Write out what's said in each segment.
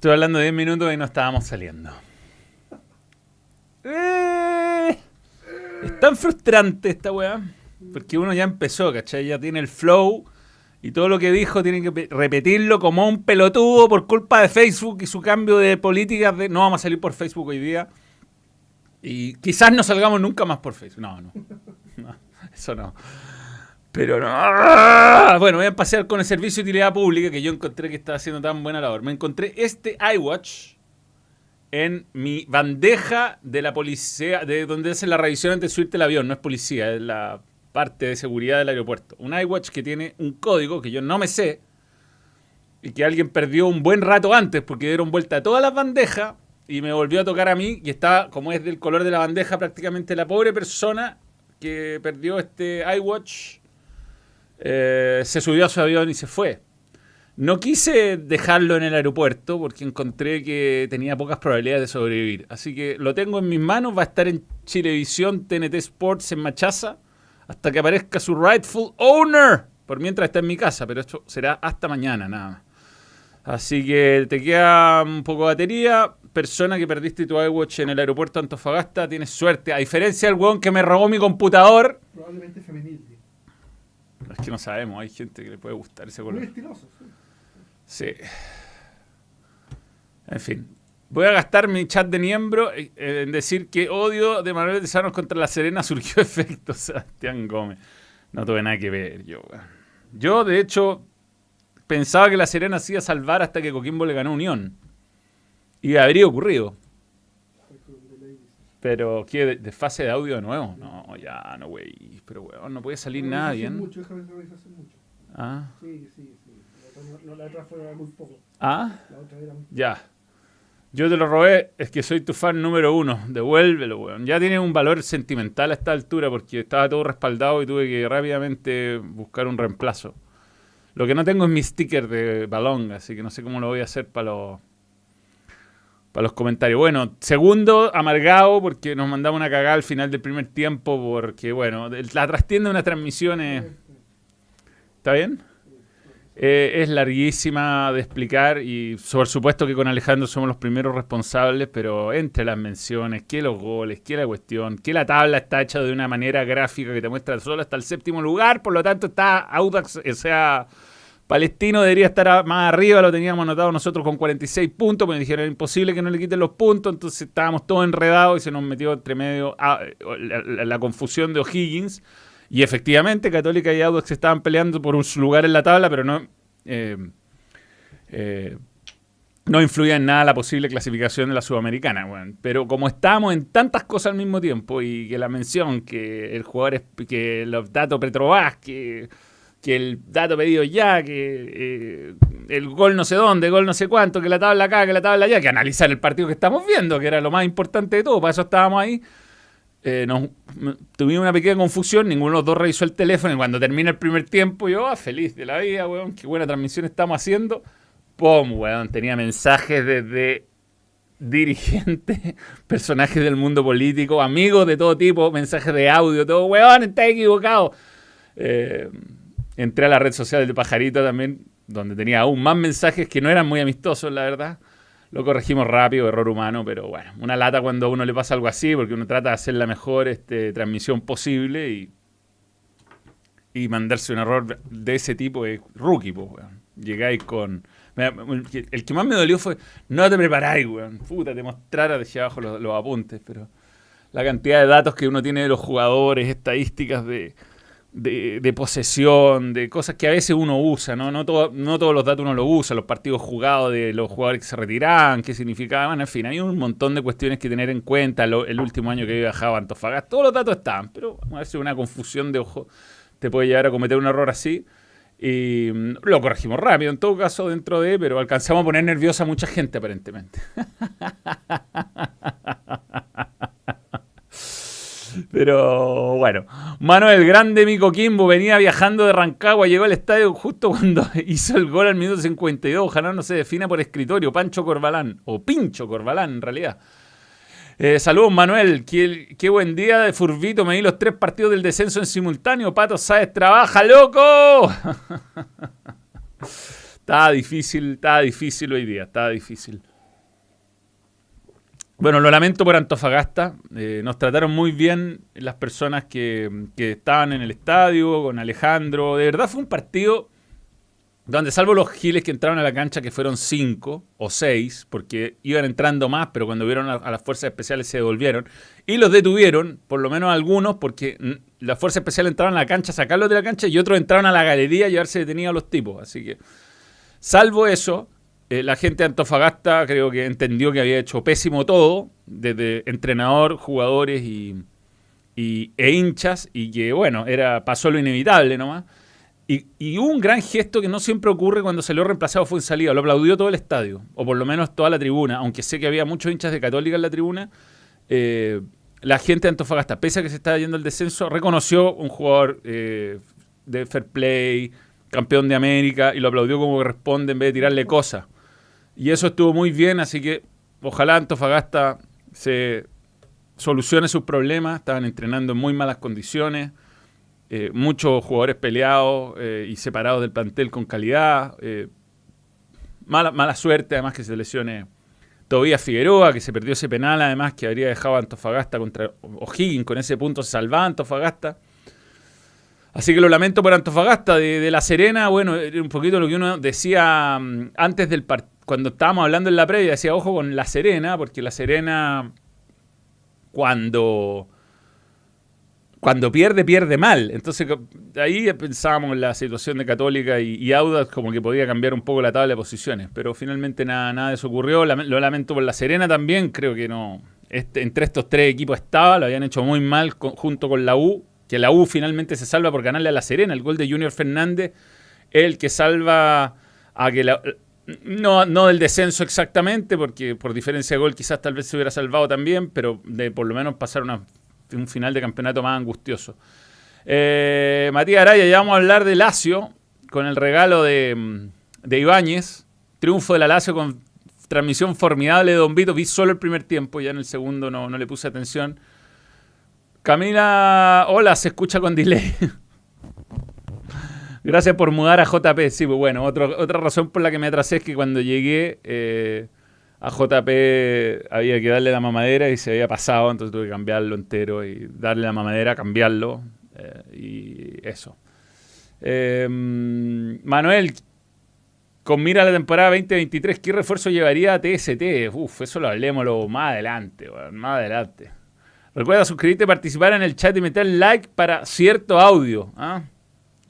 Estoy hablando de 10 minutos y no estábamos saliendo. Eh, es tan frustrante esta weá. Porque uno ya empezó, ¿cachai? Ya tiene el flow y todo lo que dijo tiene que pe- repetirlo como un pelotudo por culpa de Facebook y su cambio de políticas de no vamos a salir por Facebook hoy día. Y quizás no salgamos nunca más por Facebook. No. No, eso no. Pero no. Bueno, voy a pasear con el servicio de utilidad pública que yo encontré que estaba haciendo tan buena labor. Me encontré este iWatch en mi bandeja de la policía, de donde hacen la revisión antes de subirte el avión. No es policía, es la parte de seguridad del aeropuerto. Un iWatch que tiene un código que yo no me sé y que alguien perdió un buen rato antes porque dieron vuelta a todas las bandejas y me volvió a tocar a mí y estaba, como es del color de la bandeja, prácticamente la pobre persona que perdió este iWatch eh, se subió a su avión y se fue. No quise dejarlo en el aeropuerto porque encontré que tenía pocas probabilidades de sobrevivir. Así que lo tengo en mis manos, va a estar en Chilevisión, TNT Sports, en Machaza, hasta que aparezca su rightful owner. Por mientras está en mi casa, pero esto será hasta mañana nada más. Así que te queda un poco de batería. Persona que perdiste tu iWatch en el aeropuerto Antofagasta, tienes suerte. A diferencia del weón que me robó mi computador. Probablemente femenil. Es que no sabemos, hay gente que le puede gustar ese Muy color. estiloso. sí. Sí. En fin. Voy a gastar mi chat de miembro eh, en decir que odio de Manuel de Sanos contra La Serena surgió efecto Sebastián Gómez. No tuve nada que ver yo. Yo, de hecho, pensaba que La Serena se iba a salvar hasta que Coquimbo le ganó Unión. Y habría ocurrido. Pero, ¿qué? ¿De, de fase de audio de nuevo? No, ya, no, güey. Pero, weón, no puede salir Pero eso hace bien. Mucho, déjame revisarse mucho. Ah. Sí, sí, sí. La otra, no, la otra fue muy poco. Ah. La otra era muy Ya. Yo te lo robé, es que soy tu fan número uno. Devuélvelo, weón. Ya tiene un valor sentimental a esta altura porque estaba todo respaldado y tuve que rápidamente buscar un reemplazo. Lo que no tengo es mi sticker de balón, así que no sé cómo lo voy a hacer para los para los comentarios. Bueno, segundo, amargado porque nos mandamos una cagada al final del primer tiempo porque, bueno, la trastienda de unas transmisiones... ¿Está bien? Eh, es larguísima de explicar y por supuesto que con Alejandro somos los primeros responsables, pero entre las menciones, que los goles, que la cuestión, que la tabla está hecha de una manera gráfica que te muestra solo hasta el séptimo lugar, por lo tanto está Audax, o sea, Palestino debería estar más arriba, lo teníamos anotado nosotros con 46 puntos, pero dijeron imposible que no le quiten los puntos, entonces estábamos todos enredados y se nos metió entre medio ah, la, confusión de O'Higgins. Y efectivamente, Católica y Audax estaban peleando por un lugar en la tabla, pero no, eh, eh, no influía en nada la posible clasificación de la Sudamericana. weón. Pero como estábamos en tantas cosas al mismo tiempo, y que la mención, que el jugador, es, que los datos Petrobras, que, que el dato pedido ya, que eh, el gol no sé dónde, gol no sé cuánto, que la tabla acá, que la tabla allá, que analizar el partido que estamos viendo, que era lo más importante de todo, para eso estábamos ahí. Eh, nos- tuvimos una pequeña confusión, ninguno de los dos revisó el teléfono y cuando termina el primer tiempo yo, ah, feliz de la vida, weón, qué buena transmisión estamos haciendo. ¡Pum! Weón, tenía mensajes desde dirigentes, personajes del mundo político, amigos de todo tipo, mensajes de audio, todo, weón, está equivocado. Eh, entré a la red social de Pajarito también, donde tenía aún más mensajes que no eran muy amistosos, la verdad. Lo corregimos rápido, error humano, pero bueno, una lata cuando a uno le pasa algo así, porque uno trata de hacer la mejor este, transmisión posible y, mandarse un error de ese tipo es rookie, pues, weón. Llegáis con... El que más me dolió fue, no te preparáis, weón. Puta, te mostrara, dejé abajo los, los apuntes, pero la cantidad de datos que uno tiene de los jugadores, estadísticas de, de, posesión, de cosas que a veces uno usa, ¿no? No, todo- no todos los datos uno los usa, los partidos jugados de los jugadores que se retiraban, qué significaban, en fin, hay un montón de cuestiones que tener en cuenta. Lo- el último año que viajado a Antofagasta, todos los datos estaban, pero a veces una confusión de ojo te puede llevar a cometer un error así. Y mm, lo corregimos rápido, en todo caso, dentro de, pero alcanzamos a poner nerviosa a mucha gente aparentemente. Pero bueno, Manuel Grande Mico Kimbo venía viajando de Rancagua, llegó al estadio justo cuando hizo el gol al minuto 52. Ojalá no se defina por escritorio, Pancho Corbalán, o Pincho Corbalán en realidad. Eh, saludos Manuel, qué, qué buen día de Furbito, me di los tres partidos del descenso en simultáneo. Pato Sáez trabaja, loco. Estaba difícil, estaba difícil hoy día, estaba difícil. Bueno, lo lamento por Antofagasta. Eh, nos trataron muy bien las personas que, que estaban en el estadio, con Alejandro. De verdad fue un partido donde salvo los giles que entraron a la cancha, que fueron cinco o seis, porque iban entrando más, pero cuando vieron a, a las fuerzas especiales se devolvieron, y los detuvieron, por lo menos algunos, porque las fuerzas especiales entraron a la cancha, sacarlos de la cancha, y otros entraron a la galería a llevarse detenidos a los tipos. Así que, salvo eso, eh, la gente de Antofagasta creo que entendió que había hecho pésimo todo, desde entrenador, jugadores y, e hinchas, y que bueno, era, pasó lo inevitable nomás. Y, y un gran gesto que no siempre ocurre cuando salió reemplazado fue en salida. Lo aplaudió todo el estadio, o por lo menos toda la tribuna, aunque sé que había muchos hinchas de Católica en la tribuna. eh, la gente de Antofagasta, pese a que se estaba yendo el descenso, reconoció un jugador eh, de fair play, campeón de América, y lo aplaudió como corresponde en vez de tirarle cosas. Y eso estuvo muy bien, así que ojalá Antofagasta se solucione sus problemas. Estaban entrenando en muy malas condiciones. eh, muchos jugadores peleados eh, y separados del plantel con calidad. eh, mala, mala suerte, además que se lesione Tobías Figueroa, que se perdió ese penal, además que habría dejado Antofagasta contra O'Higgins. Con ese punto se salvaba Antofagasta. Así que lo lamento por Antofagasta. De, de La Serena, bueno, un poquito lo que uno decía mm, antes del partido. Cuando estábamos hablando en la previa, decía, ojo con La Serena, porque La Serena, cuando, cuando pierde, pierde mal. Entonces, ahí pensábamos en la situación de Católica y, y como que podía cambiar un poco la tabla de posiciones. Pero finalmente nada, nada de eso ocurrió. Lo lamento por La Serena también. Creo que no. Este, entre estos tres equipos estaba, lo habían hecho muy mal junto con la U. Que la U finalmente se salva por ganarle a La Serena. El gol de Junior Fernández es el que salva a que la. No, no del descenso exactamente, porque por diferencia de gol quizás tal vez se hubiera salvado también, pero de por lo menos pasar un final de campeonato más angustioso. Eh, Matías Araya, ya vamos a hablar de Lazio, con el regalo de, de Ibáñez. Triunfo de la Lazio con transmisión formidable de Don Vito. Vi solo el primer tiempo, ya en el segundo no, no le puse atención. Camila, hola, se escucha con delay. Gracias por mudar a JP. Sí, pues bueno, otro- otra razón por la que me atrasé es que cuando llegué eh, a JP había que darle la mamadera y se había pasado, entonces tuve que cambiarlo entero y darle la mamadera, cambiarlo eh, y eso. Eh, Manuel, con mira la temporada 2023, ¿qué refuerzo llevaría a TST? Uf, eso lo hablemoslo más adelante, weón, más adelante. Recuerda suscribirte, participar en el chat y meter like para cierto audio. ¿ah?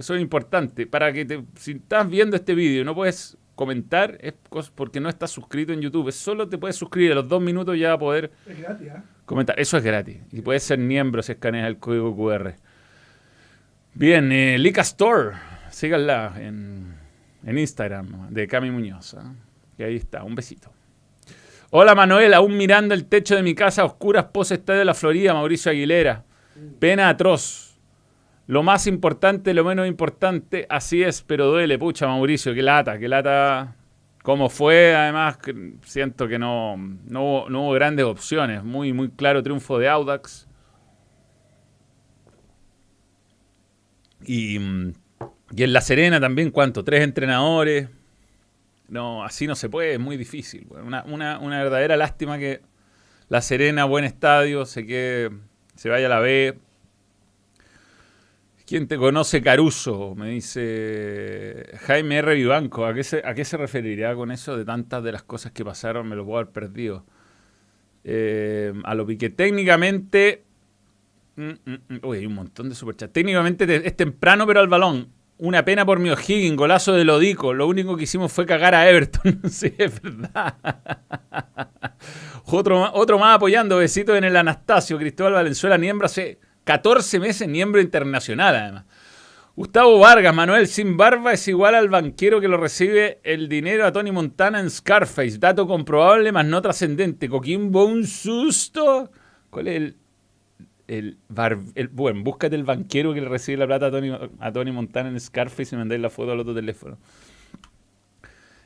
Eso es importante. Para que te, si estás viendo este vídeo y no puedes comentar, es porque no estás suscrito en YouTube. Solo te puedes suscribir. A los dos minutos ya va a poder Es gratis, ¿ah? comentar. Eso es gratis. Y puedes ser miembro si escaneas el código QR. Bien, eh, Lica Store. Síganla en, en Instagram de Cami Muñoz. ¿ah? Y ahí está. Un besito. Hola Manuel, aún mirando el techo de mi casa a oscuras post estadio de la Florida, Mauricio Aguilera. Pena atroz. Lo más importante, lo menos importante, así es, pero duele, pucha Mauricio, qué lata, qué lata. ¿Cómo fue? Además, siento que no, no, hubo, no hubo grandes opciones. Muy, muy claro triunfo de Audax. Y, mm, y en La Serena también, ¿cuánto? Tres entrenadores. No, así no se puede, es muy difícil. Una, una, una verdadera lástima que La Serena, buen estadio, se, quede, se vaya a la B. ¿Quién te conoce Caruso? Me dice Jaime R. Vivanco. ¿A qué, se, ¿A qué se referiría con eso de tantas de las cosas que pasaron? Me lo puedo haber perdido. Eh, a lo que técnicamente. Mm, mm, mm. Uy, hay un montón de superchats. Técnicamente te- es temprano, pero al balón. Una pena por mi O'Higgins, golazo de Lodico. Lo único que hicimos fue cagar a Everton. sí, es verdad. otro, otro más apoyando. Besitos en el Anastasio. Cristóbal Valenzuela, miembro hace 14 meses, miembro internacional además. Gustavo Vargas, Manuel sin barba es igual al banquero que lo recibe el dinero a Tony Montana en Scarface. Dato comprobable, más no trascendente. Coquimbo, un susto. ¿Cuál es el, el, Bueno, búscate el banquero que le recibe la plata a Tony, a Tony Montana en Scarface y mandáis la foto al otro teléfono.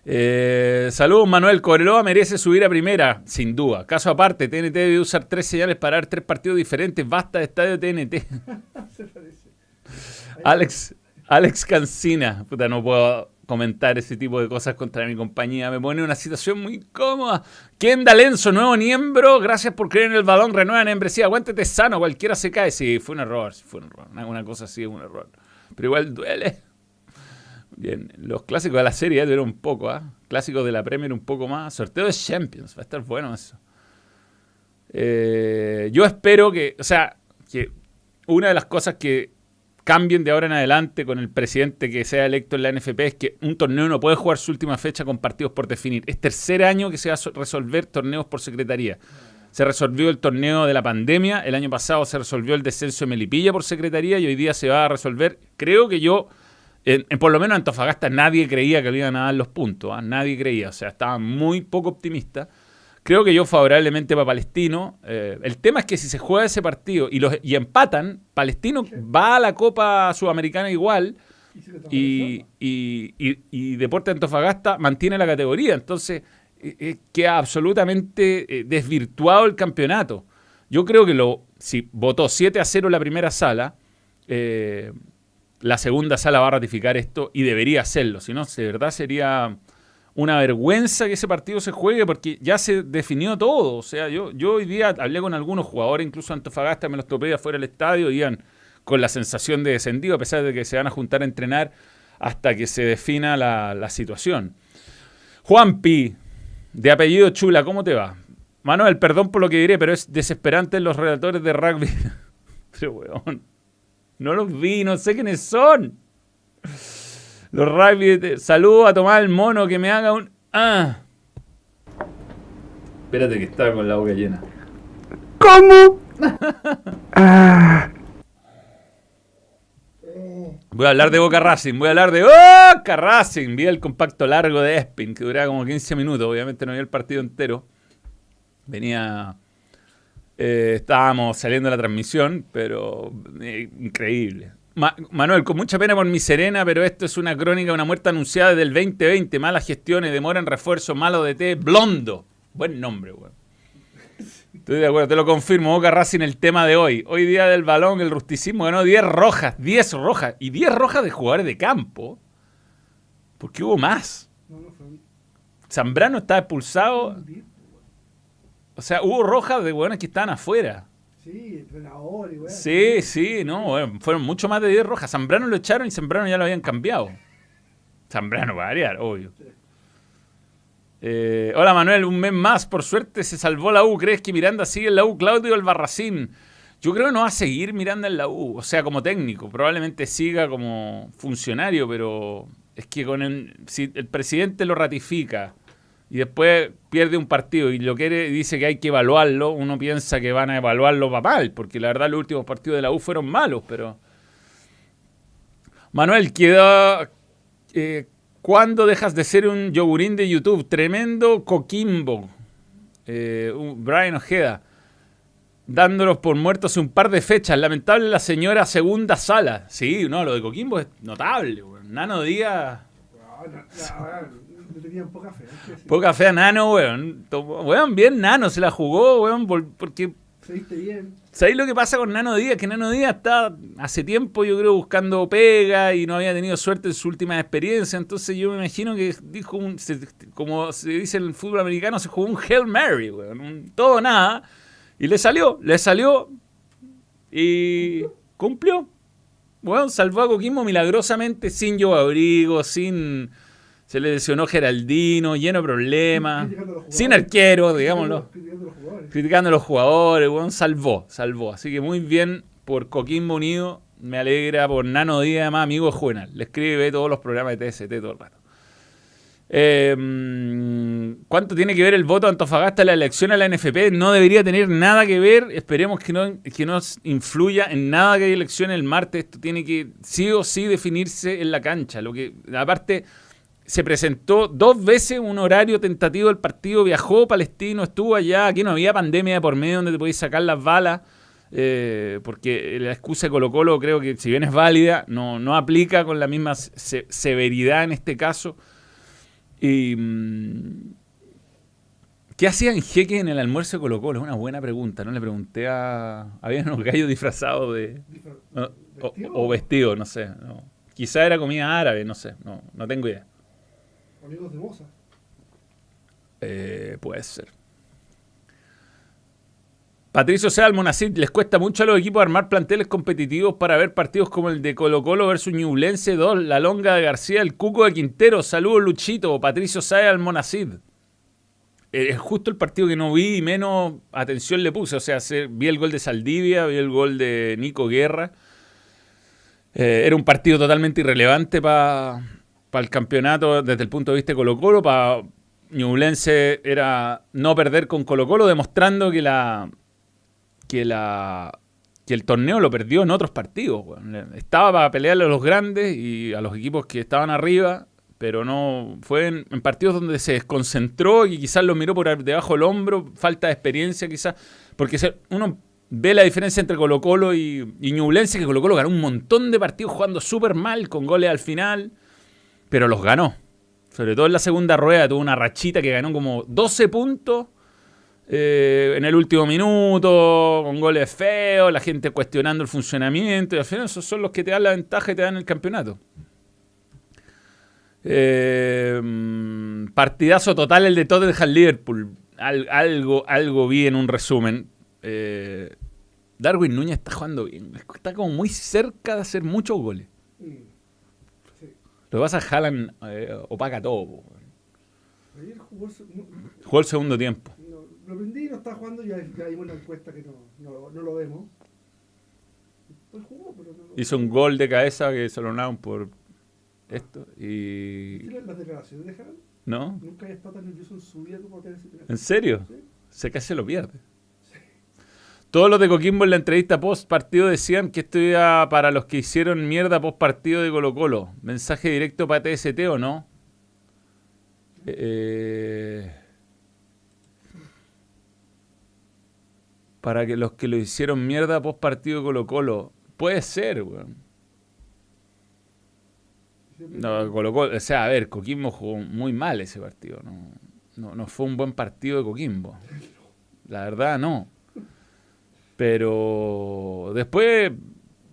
Eh, saludos, Manuel. Cobreloa merece subir a primera, sin duda. Caso aparte, TNT debe usar tres señales para dar tres partidos diferentes. Basta de estadio TNT. Alex, Alex Cancina. Puta, no puedo comentar ese tipo de cosas contra mi compañía. Me pone una situación muy incómoda. Kendall Enzo, nuevo miembro. Gracias por creer en el balón. Renueva membresía. Aguántate sano. Cualquiera se cae. Sí, fue un error. Fue un error. Una cosa así es un error. Pero igual duele. Bien, los clásicos de la serie ya un poco, ¿ah? Clásicos de la Premier un poco más. Sorteo de Champions. Va a estar bueno eso. Eh, yo espero que, o sea, que una de las cosas que cambien de ahora en adelante con el presidente que sea electo en la NFP es que un torneo no puede jugar su última fecha con partidos por definir. Es tercer año que se va a resolver torneos por secretaría. Se resolvió el torneo de la pandemia, el año pasado se resolvió el descenso de Melipilla por secretaría y hoy día se va a resolver. Creo que yo, en, por lo menos en Antofagasta, nadie creía que le iban a dar los puntos. ¿ah? Nadie creía, o sea, estaba muy poco optimista. Creo que yo favorablemente para Palestino. Eh, el tema es que si se juega ese partido y, los, y empatan, Palestino va a la Copa Sudamericana igual y, y, y, Deporte Antofagasta mantiene la categoría. Entonces eh, eh, queda absolutamente desvirtuado el campeonato. Yo creo que lo, si votó 7 a 0 la primera sala, la segunda sala va a ratificar esto y debería hacerlo. Si no, de verdad sería una vergüenza que ese partido se juegue porque ya se definió todo. O sea, yo, yo hoy día hablé con algunos jugadores, incluso Antofagasta, me los topé afuera del estadio, iban con la sensación de descendido, a pesar de que se van a juntar a entrenar hasta que se defina la, la situación. Juan Pi, de apellido Chula, ¿cómo te va? Manuel, perdón por lo que diré, pero es desesperante los redactores de rugby. pero, weón, no los vi, no sé quiénes son. Los rugby. Saludo a tomar el mono que me haga un. ¡Ah! Espérate que está con la boca llena. ¿Cómo? Voy a hablar de Boca Racing, voy a hablar de Boca Racing. Vi el compacto largo de Espin, que duraba como 15 minutos. Obviamente no vi el partido entero. Venía. Eh, estábamos saliendo de la transmisión, pero eh, increíble. Manuel, con mucha pena por mi Serena, pero esto es una crónica de una muerte anunciada desde el 2020. Malas gestiones, demora en refuerzo, malo de té, blondo. Buen nombre, weón. Estoy de acuerdo, te lo confirmo. Boca Racing el tema de hoy. Hoy día del balón, el rusticismo ganó 10 rojas, 10 rojas. Y 10 rojas de jugadores de campo. Porque hubo más. Zambrano estaba expulsado. O sea, hubo rojas de weones que estaban afuera. Sí, entrenador y Sí, sí, no, fueron mucho más de 10 rojas. Zambrano lo echaron y Zambrano ya lo habían cambiado. Zambrano va a variar, obvio. Eh, hola Manuel, un mes más, por suerte se salvó la U. ¿Crees que Miranda sigue en la U? Claudio Albarracín. Yo creo que no va a seguir Miranda en la U, o sea, como técnico. Probablemente siga como funcionario, pero es que con el, si el presidente lo ratifica y después pierde un partido y lo quiere dice que hay que evaluarlo, uno piensa que van a evaluarlo para mal, porque la verdad los últimos partidos de la U fueron malos, pero... Manuel, queda... Eh, ¿Cuándo dejas de ser un yogurín de YouTube? Tremendo Coquimbo. Eh, Brian Ojeda. Dándolos por muertos un par de fechas. Lamentable la señora segunda sala. Sí, no, lo de Coquimbo es notable. Nano Díaz... tenían poca fe. Poca fe a Nano, weón. Weón, bien Nano se la jugó, weón, porque... Se bien. ¿Sabéis lo que pasa con Nano Díaz? Que Nano Díaz está hace tiempo, yo creo, buscando pega y no había tenido suerte en su última experiencia. Entonces yo me imagino que dijo, un, como se dice en el fútbol americano, se jugó un Hail Mary, weón. Un todo nada. Y le salió, le salió y cumplió. Bueno, salvó a Coquimbo milagrosamente sin yo abrigo, sin se le lesionó Geraldino, lleno de problemas. Sin arquero, digámoslo. Criticando a los jugadores. Bueno, salvó, salvó. Así que muy bien por Coquimbo Unido. Me alegra por Nano Díaz, además, amigo de Juvenal. Le escribe todos los programas de TST todo el rato. Em, ¿Cuánto tiene que ver el voto de Antofagasta en la elección a la NFP? No debería tener nada que ver. Esperemos que no, que no influya en nada que hay elección el martes. Esto tiene que sí o sí definirse en la cancha. Lo que, aparte, se presentó dos veces un horario tentativo del partido, viajó Palestino, estuvo allá, aquí no había pandemia de por medio donde te podías sacar las balas, eh, porque la excusa de Colo Colo creo que si bien es válida, no, no aplica con la misma severidad en este caso. Y, mm, ¿Qué hacían Jeque en el almuerzo de Colo Colo? Es una buena pregunta, no le pregunté a... Había unos gallos disfrazados de... O, vestidos, no sé. Quizá era comida árabe, no sé, no, no tengo idea. Amigos de Moza. Eh, puede ser. Patricio Sea Almonacid, les cuesta mucho a los equipos armar planteles competitivos para ver partidos como el de Colo Colo versus Ñublense 2, La Longa de García, el Cuco de Quintero. Saludos Luchito, Patricio Sea Almonacid. Eh, Es justo el partido que no vi y menos atención le puse. O sea, se- vi el gol de Saldivia, vi el gol de Nico Guerra. Eh, era un partido totalmente irrelevante para el campeonato desde el punto de vista de Colo Colo. Para Ñublense era no perder con Colo Colo, demostrando que la que la que el torneo lo perdió en otros partidos. Estaba para pelearle a los grandes y a los equipos que estaban arriba, pero no fue en, en partidos donde se desconcentró y quizás lo miró por debajo del hombro, falta de experiencia quizás, porque uno ve la diferencia entre Colo Colo y, y que Colo Colo ganó un montón de partidos jugando súper mal, con goles al final, pero los ganó. Sobre todo en la segunda rueda tuvo una rachita que ganó como 12 puntos eh, en el último minuto, con goles feos, la gente cuestionando el funcionamiento, y al final esos son los que te dan la ventaja y te dan el campeonato. Eh, mm, partidazo total el de Tottenham Liverpool. Al- algo, algo vi en un resumen. Eh, Darwin Núñez está jugando bien. Está como muy cerca de hacer muchos goles. Lo que pasa es que Haaland eh, opaca todo. po. Ayer jugó. no- Jugó el segundo tiempo. no, lo prendí y no estaba jugando. Ya, ya vimos la encuesta que no, no, no lo vemos. Pues jugó, pero no lo Hizo un gol de cabeza que se lo por esto. Y. ¿Viste las declaraciones de Haaland? ¿No? Nunca había estado tan nervioso en su vida como para tener ese penal. ¿En serio? Sí. Se casi se lo pierde. Todos los de Coquimbo en la entrevista post partido decían que esto iba para los que hicieron mierda post partido de Colo Colo. ¿Mensaje directo para TST o no? Eh, para que los que lo hicieron mierda post partido de Colo Colo. Puede ser, weón. No, Colo Colo, o sea, a ver, Coquimbo jugó muy mal ese partido. No, no fue un buen partido de Coquimbo. La verdad, no. Pero después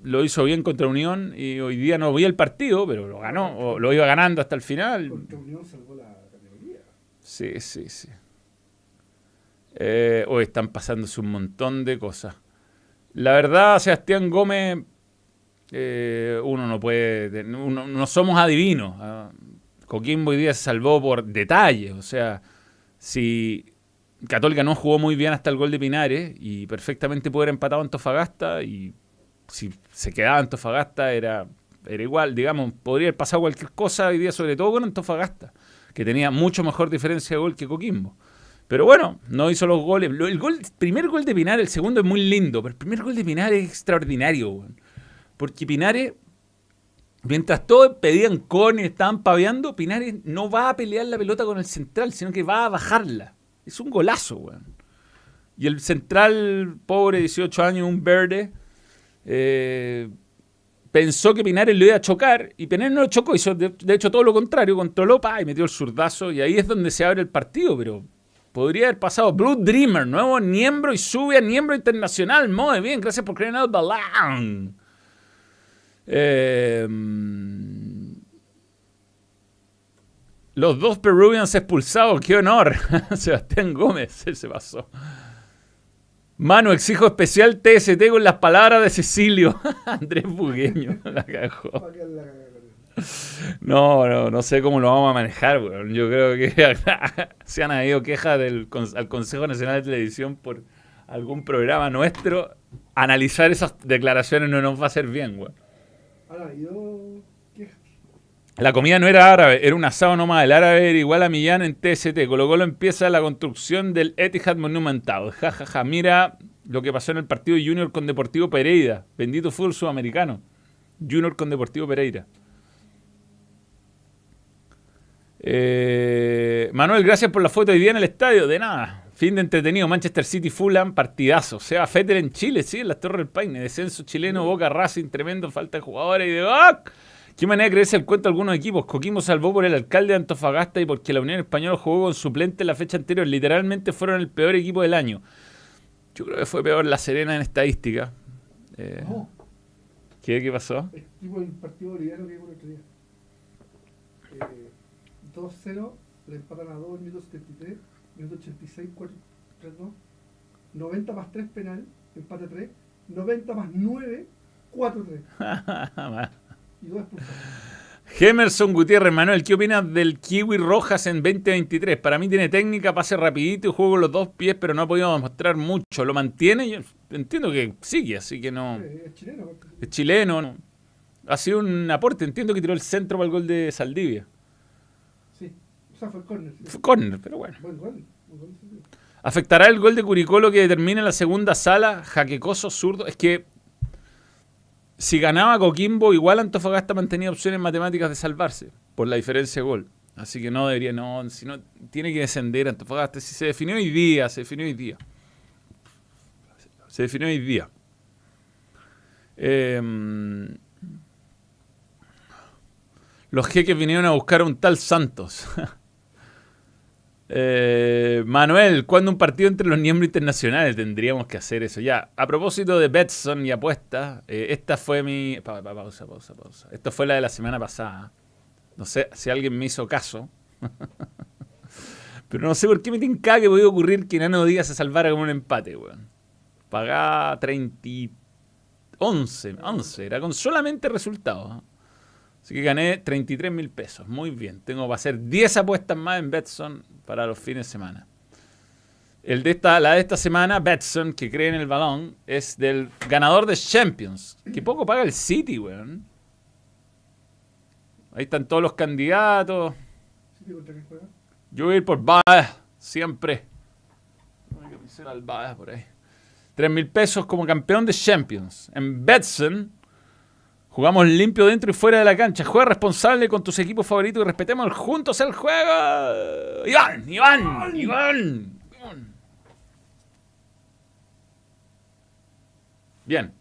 lo hizo bien contra Unión y hoy día no vi el partido, pero lo ganó, o lo iba ganando hasta el final. Contra Unión salvó la categoría. Sí, sí, sí. Eh, hoy están pasándose un montón de cosas. La verdad, Sebastián Gómez, eh, uno no puede, uno- no somos adivinos. ah. Coquimbo hoy día se salvó por detalles. O sea, si Católica no jugó muy bien hasta el gol de Pinares y perfectamente pudo haber empatado Antofagasta y si se quedaba Antofagasta era, era igual, digamos, podría haber pasado cualquier cosa hoy día, sobre todo con Antofagasta, que tenía mucho mejor diferencia de gol que Coquimbo. Pero bueno, no hizo los goles. El, gol, el primer gol de Pinares, el segundo es muy lindo, pero el primer gol de Pinares es extraordinario. Porque Pinares, mientras todos pedían con y estaban paveando, Pinares no va a pelear la pelota con el central, sino que va a bajarla. Es un golazo, weón. Y el central, pobre, 18 años, un verde, eh, pensó que Pinares lo iba a chocar y Pinares no lo chocó, hizo de, hecho todo lo contrario, controló pa, y metió el zurdazo y ahí es donde se abre el partido, pero podría haber pasado Blue Dreamer, nuevo miembro y sube a miembro internacional, muy bien, gracias por creer en el balón. Eh, los dos Peruvians expulsados, qué honor. Sebastián Gómez, se pasó. Mano, exijo especial TST con las palabras de Cecilio. Andrés Bugueño, la cagó. No, no, no sé cómo lo vamos a manejar, weón. Yo creo que se han habido quejas del, al Consejo Nacional de Televisión por algún programa nuestro. Analizar esas declaraciones no nos va a hacer bien, weón. Ahora, yo. La comida no era árabe, era un asado nomás. El árabe era igual a Millán en TST. Colo Colo empieza la construcción del Etihad Monumental. Ja, ja, ja. Mira lo que pasó en el partido Junior con Deportivo Pereira. Bendito fútbol sudamericano. Junior con Deportivo Pereira. Eh, Manuel, gracias por la foto hoy día en el estadio. De nada. Fin de entretenido. Manchester City Fulham, partidazo. Sea Fetter en Chile, sí, en las Torres del Paine. Descenso chileno, Boca Racing, tremendo, falta de jugadores y de. ¡Ah! ¿Qué manera de creerse el cuento de algunos equipos? Coquimbo salvó por el alcalde de Antofagasta y porque la Unión Española jugó con suplente en la fecha anterior. Literalmente fueron el peor equipo del año. Yo creo que fue peor La Serena en estadística. Eh, No, ¿qué, ¿Qué pasó? es tipo el partido boliviano que vimos el otro día. Eh, 2-0, le empatan a 2 en minuto 73, minuto 86, 4, 3, 2, 90 más 3 penal, empate 3, 90 más 9, 4, 3 y 2 expulsados. Gemerson Gutiérrez, Manuel, ¿qué opinas del Kiwi Rojas en 2023? Para mí tiene técnica, pase rapidito y juego los dos pies, pero no ha podido demostrar mucho. ¿Lo mantiene? Yo entiendo que sigue, así que no... Es chileno. Es chileno, no. Ha sido un aporte. Entiendo que tiró el centro para el gol de Saldivia. sí. O sea, fue el córner. sí. Fue córner, pero bueno. Buen gol. buen gol, sí, sí. ¿Afectará el gol de Curicolo que determina la segunda sala? Jaquecoso, zurdo. Es que si ganaba Coquimbo, igual Antofagasta mantenía opciones matemáticas de salvarse por la diferencia de gol. Así que no debería, no, si no, tiene que descender Antofagasta. Si se definió hoy día, se definió hoy día. Se definió hoy día. Em, los jeques vinieron a buscar a un tal Santos. Eh, Manuel, ¿cuándo un partido entre los miembros internacionales tendríamos que hacer eso? Ya, a propósito de Betson y apuestas, eh, esta fue mi... pa- pa- pausa, pausa, pausa. Esta fue la de la semana pasada. No sé si alguien me hizo caso. Pero no sé por qué me tinca que podía ocurrir que Nano Díaz se salvara con un empate, weón. Pagaba 30... y- 11, 11, era con solamente resultados. ¿eh? Así que gané 33 mil pesos. Muy bien. Tengo para hacer 10 apuestas más en Betson para los fines de semana. El de esta, la de esta semana, Betson, que cree en el balón, es del ganador de Champions. Que poco paga el City, weón. Ahí están todos los candidatos. Yo voy a ir por Baez, siempre. Hay que pisar al Baez por ahí. 3 mil pesos como campeón de Champions. En Betson jugamos limpio dentro y fuera de la cancha. Juega responsable con tus equipos favoritos y respetemos juntos el juego. Iván, Iván, Iván. Bien.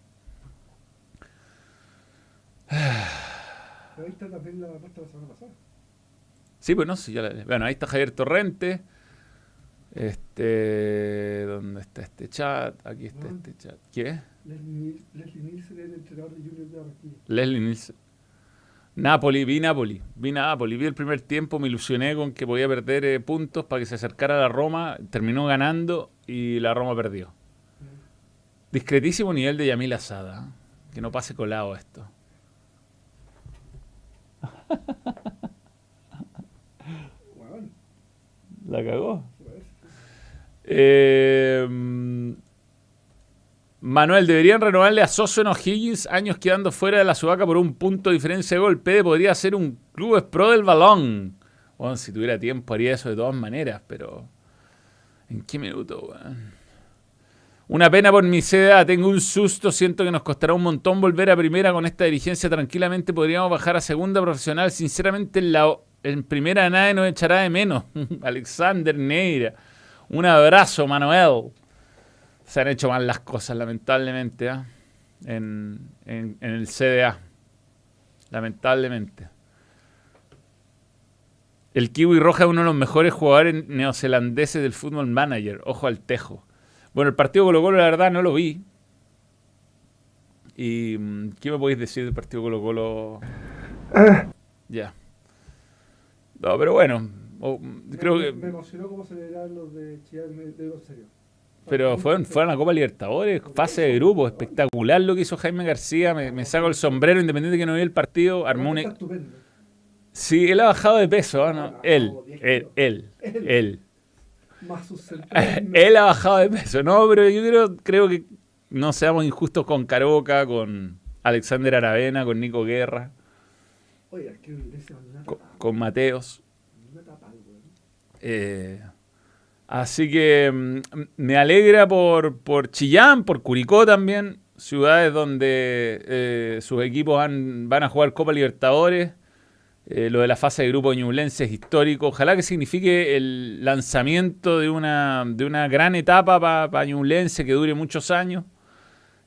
Pero ahí está también la apuesta de la semana pasada. Sí, pues no, sí, ya la- Bueno, ahí está Javier Torrente. Este. ¿Dónde está este chat? Aquí está Ah. este chat. ¿Qué? Leslie, Leslie Nielsen el entrenador de Junior de Barranquilla. Leslie Nielsen. Napoli, vi Napoli. Vi Napoli. Vi el primer tiempo, me ilusioné con que podía perder eh, puntos para que se acercara a la Roma. Terminó ganando y la Roma perdió. Discretísimo nivel de Yamil Asada. ¿eh? Que no pase colado esto. La cagó. Mm, Manuel, deberían renovarle a Soso en O'Higgins, años quedando fuera de la subaca por un punto de diferencia de gol. Podría ser un club pro del balón. Si tuviera tiempo haría eso de todas maneras, pero... ¿En qué minuto, weón? Una pena por mi CDA, tengo un susto, siento que nos costará un montón volver a primera con esta dirigencia. Tranquilamente podríamos bajar a segunda profesional. Sinceramente, en, la, en primera nadie nos echará de menos. Alexander Neira. Un abrazo, Manuel. Se han hecho mal las cosas, lamentablemente, ¿ah? en, en- en el CDA. Lamentablemente. El Kiwi Roja es uno de los mejores jugadores neozelandeses del fútbol manager. Ojo al tejo. Bueno, el partido Colo Colo, la verdad, no lo vi. ¿Y mm, qué me podéis decir del partido Colo Colo? Ya. No, pero bueno. Creo me, que... me emocionó cómo celebraron los de Chillán, me digo en serio. Pero fueron, fueron a la Copa Libertadores, fase de grupo, espectacular lo que hizo Jaime García. Me, me saco el sombrero, independiente que no vi el partido. Armó un. E-. Sí, él ha bajado de peso, Él, él, él, Él. ha bajado de peso, no, pero yo creo, creo que no seamos injustos con Caroca, con Alexander Aravena, con Nico Guerra, con, con Mateos. Eh, así que mm, me alegra por, por Chillán, por Curicó también, ciudades donde eh, sus equipos van a jugar Copa Libertadores. Eh, lo de la fase de grupo de Ñublense es histórico. Ojalá que signifique el lanzamiento de una, de una gran etapa para Ñublense que dure muchos años.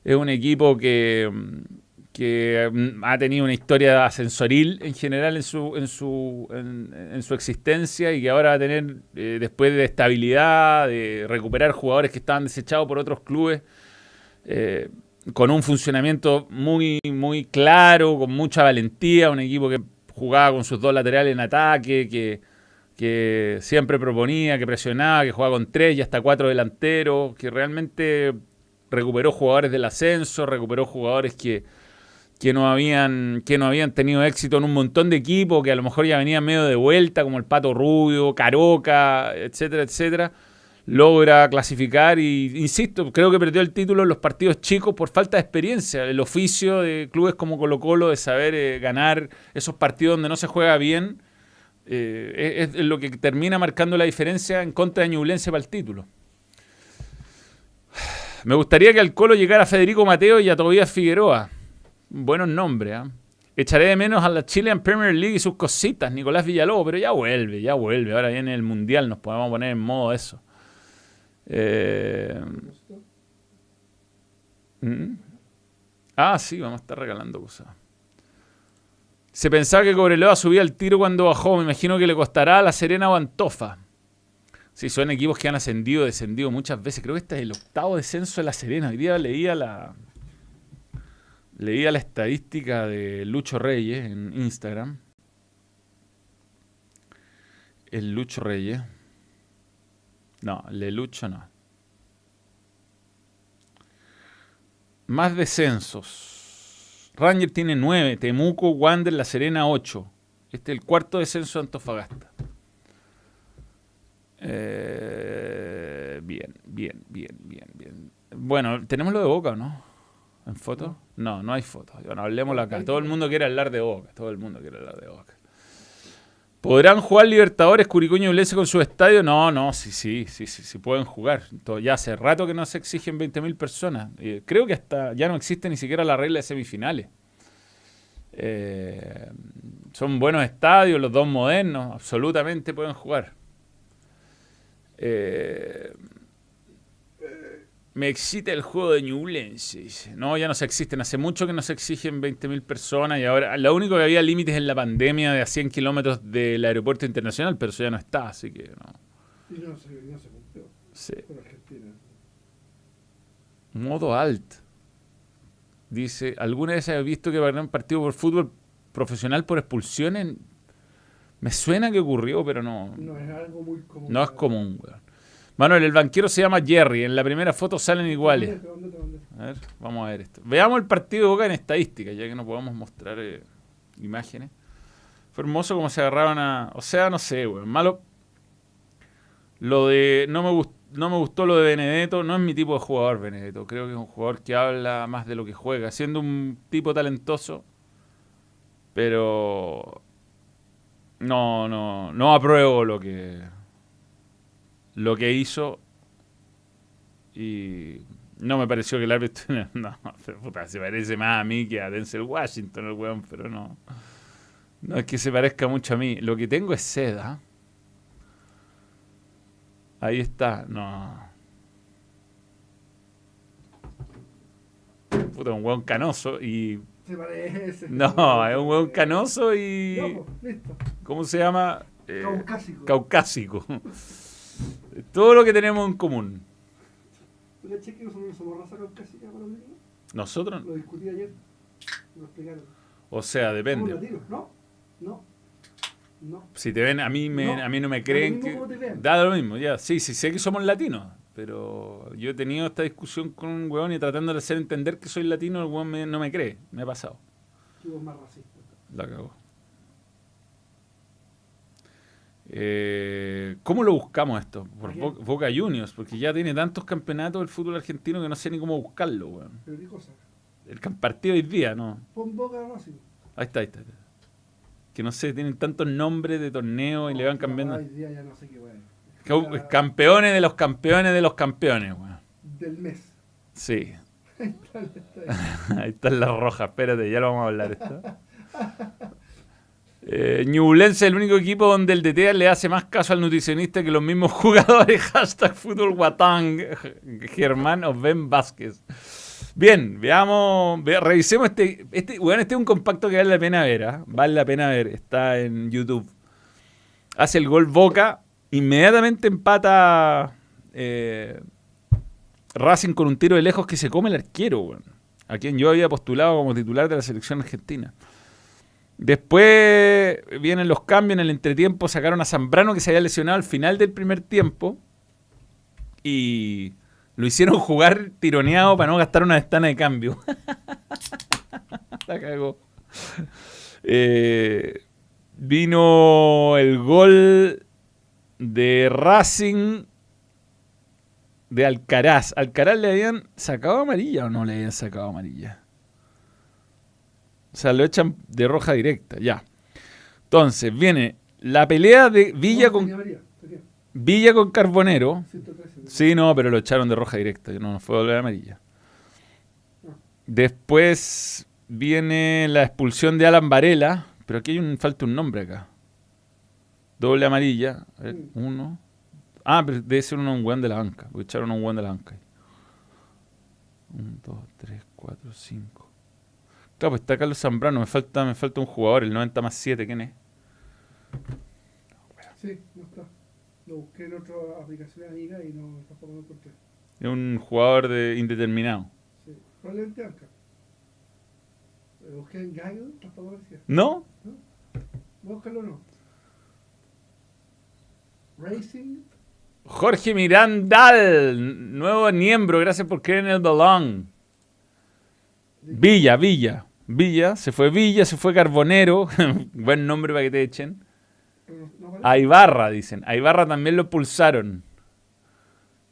Es un equipo que, mm, que mm, ha tenido una historia ascensoril en general en su, en su, en, su existencia y que ahora va a tener, eh, después de estabilidad, de recuperar jugadores que estaban desechados por otros clubes, eh, con un funcionamiento muy, muy claro, con mucha valentía, un equipo que jugaba con sus dos laterales en ataque, que que siempre proponía, que presionaba, que jugaba con tres y hasta cuatro delanteros, que realmente recuperó jugadores del ascenso, recuperó jugadores que, que, no habían, que no habían tenido éxito en un montón de equipos, que a lo mejor ya venían medio de vuelta, como el Pato Rubio, Caroca, etcétera, etcétera. Logra clasificar y, insisto, creo que perdió el título en los partidos chicos por falta de experiencia. El oficio de clubes como Colo Colo de saber eh, ganar esos partidos donde no se juega bien eh, es, lo que termina marcando la diferencia en contra de Ñublense para el título. Me gustaría que al Colo llegara Federico Mateo y a Tobías Figueroa. Buenos nombres. ¿eh? Echaré de menos a la Chilean Premier League y sus cositas, Nicolás Villalobos, pero ya vuelve, ya vuelve. Ahora viene el Mundial, nos podemos poner en modo eso. Eh... ¿Mm? Ah, sí, vamos a estar regalando cosas. Se pensaba que Cobreloa subía el tiro cuando bajó. Me imagino que le costará a La Serena o Antofa. Sí, son equipos que han ascendido, descendido muchas veces. Creo que este es el octavo descenso de La Serena. Hoy día leía la, leía la estadística de Lucho Reyes en Instagram. El Lucho Reyes. No, el de Lucho no. Más descensos. Ranger tiene 9, Temuco, Wander, La Serena 8. Este es el cuarto descenso de Antofagasta. Eh, bien, bien, bien, bien, bien. Bueno, ¿tenemos lo de Boca no? ¿En foto? No, no hay foto. Bueno, hablemoslo acá. Todo el mundo quiere hablar de Boca. Todo el mundo quiere hablar de Boca. ¿Podrán jugar Libertadores Curicuño y con su estadio? No, no, sí, sí, sí, sí, sí pueden jugar. ya hace rato que no se exigen 20.000 personas. Eh, creo que hasta ya no existe ni siquiera la regla de semifinales. Eh, son buenos estadios, los dos modernos, absolutamente pueden jugar. Eh, me excita el juego de Ñublense. No, ya no se existen. Hace mucho que no se exigen 20.000 personas y ahora lo único que había límites en la pandemia de a 100 kilómetros del aeropuerto internacional, pero eso ya no está, así que no. Y no se, no se cumplió. Sí. Con Argentina. Modo alt. Dice, ¿alguna vez has visto que un partido por fútbol profesional por expulsiones? Me suena que ocurrió, pero no. No es algo muy común. No es común, weón. Manuel, el banquero se llama Jerry. En la primera foto salen iguales. A ver, vamos a ver esto. Veamos el partido de Boca en estadística, ya que no podemos mostrar eh, imágenes. Fue hermoso como se agarraban a. O sea, no sé, weón. Malo. Lo de. No me, gustó, no me gustó lo de Benedetto. No es mi tipo de jugador, Benedetto. Creo que es un jugador que habla más de lo que juega. Siendo un tipo talentoso. Pero. No, no. No apruebo lo que lo que hizo y no me pareció que el árbitro... No, puta, se parece más a mí que a Denzel Washington el weón, pero no. No es que se parezca mucho a mí. Lo que tengo es seda. Ahí está, no. Puta, un weón canoso y... Se parece. No, es un weón canoso y... ¿Cómo se llama? Eh, caucásico. Caucásico. Todo lo que tenemos en común. ¿Tú caché que nosotros. Lo discutí ayer. Lo explicaron. O sea, depende. ¿no? No. No. Si te ven, a mí, me, No. a mí no me creen que... Da lo mismo, ya. Sí, sí, sé que somos latinos. Pero yo he tenido esta discusión con un weón y tratando de hacer entender que soy latino, el weón me- no me cree. Me ha pasado. Tú eres más racista. La cagó. Eh, ¿Cómo lo buscamos esto? Por Boca Juniors, porque ya tiene tantos campeonatos el fútbol argentino que no sé ni cómo buscarlo, weón. Pero qué cosa. El partido hoy día, ¿no? Pon boca Racing. Ahí está, ahí está. ahí está. Que no sé, tienen tantos nombres de torneos y le van cambiando. Hoy día ya no sé qué weón. Campeones de los campeones de los campeones, weón. Del mes. Sí. Está- está- Ahí están las rojas, espérate, ya lo vamos a hablar esto. Eh, Ñublense es el único equipo donde el DT le hace más caso al nutricionista que los mismos jugadores. Hashtag fútbol. Germán o Ben Vázquez. Bien, veamos, ve- revisemos este, este, bueno, este es un compacto que vale la pena ver, ¿ah? vale la pena ver, está en YouTube. Hace el gol Boca, inmediatamente empata eh, Racing con un tiro de lejos que se come el arquero. A quien yo había postulado como titular de la selección argentina. Después vienen los cambios en el entretiempo. Sacaron a Zambrano que se había lesionado al final del primer tiempo. Y lo hicieron jugar tironeado para no gastar una ventana de cambio. La cagó. Eh, vino el gol de Racing de Alcaraz. ¿Alcaraz le habían sacado amarilla o no le habían sacado amarilla? O sea, lo echan de roja directa, ya. Entonces, viene la pelea de Villa con Villa con Carbonero. Sí, no, pero lo echaron de roja directa, no, fue doble amarilla. Después viene la expulsión de Alan Varela, pero aquí hay un, falta un nombre acá. Doble amarilla, a ver, uno. Ah, pero debe ser uno un weón de la banca, porque echaron a un weón de la banca. Uno, dos, tres, cuatro, cinco. Claro, pues está Carlos Zambrano, me falta, me falta un jugador, el 90 más 7, ¿quién es? Sí, no está. Lo busqué en otra aplicación amiga y no, tampoco lo encontré. Es un jugador de indeterminado. Sí, probablemente Anca. Lo busqué en Gallo, tampoco aparecía. ¿No? ¿No? Voy a buscarlo o no. Racing. Jorge Mirandal, nuevo miembro, gracias por creer en el balón. Villa, Villa. Villa, se fue Villa, se fue Carbonero. Buen nombre para que te echen. A Ibarra, dicen. A Ibarra también lo pulsaron.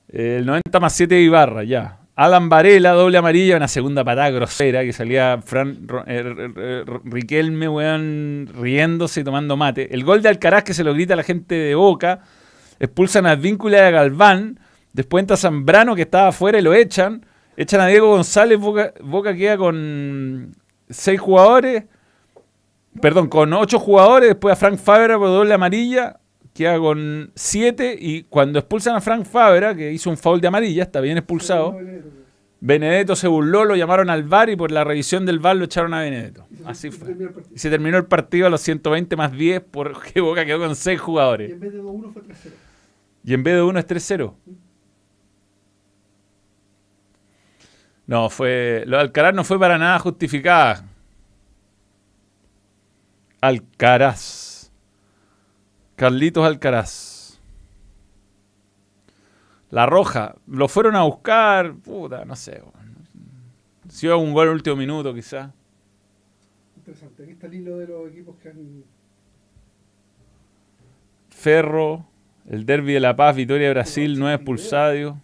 El 90 más 7 de Ibarra, ya. Alan Varela, doble amarilla, una segunda patada grosera que salía Fran eh, Riquelme, weón, riéndose y tomando mate. El gol de Alcaraz que se lo grita a la gente de Boca. Expulsan a Víncula y a Galván. Después entra Zambrano que estaba afuera y lo echan. Echan a Diego González. Boca, Boca queda con seis jugadores. Perdón, con ocho jugadores. Después a Frank Fabra por doble amarilla. Queda con siete. Y cuando expulsan a Frank Fabra, que hizo un foul de amarilla, está bien expulsado. Benedetto se burló, lo llamaron al VAR y por la revisión del VAR lo echaron a Benedetto. Y Así y fue. Y se terminó el partido a los 120 más 10 porque Boca quedó con 6 Y jugadores. en vez de 2-1 fue 3-0. Y en vez de 1 es 3-0. No, fue. Lo de Alcaraz no fue para nada justificada. Alcaraz. Carlitos Alcaraz. La roja. Lo fueron a buscar. Puta, no sé. Si iba un gol último minuto, quizá. Interesante. Aquí está el hilo de los equipos que han. Ferro. El Derby de La Paz, Vitoria de Brasil, nueve expulsados.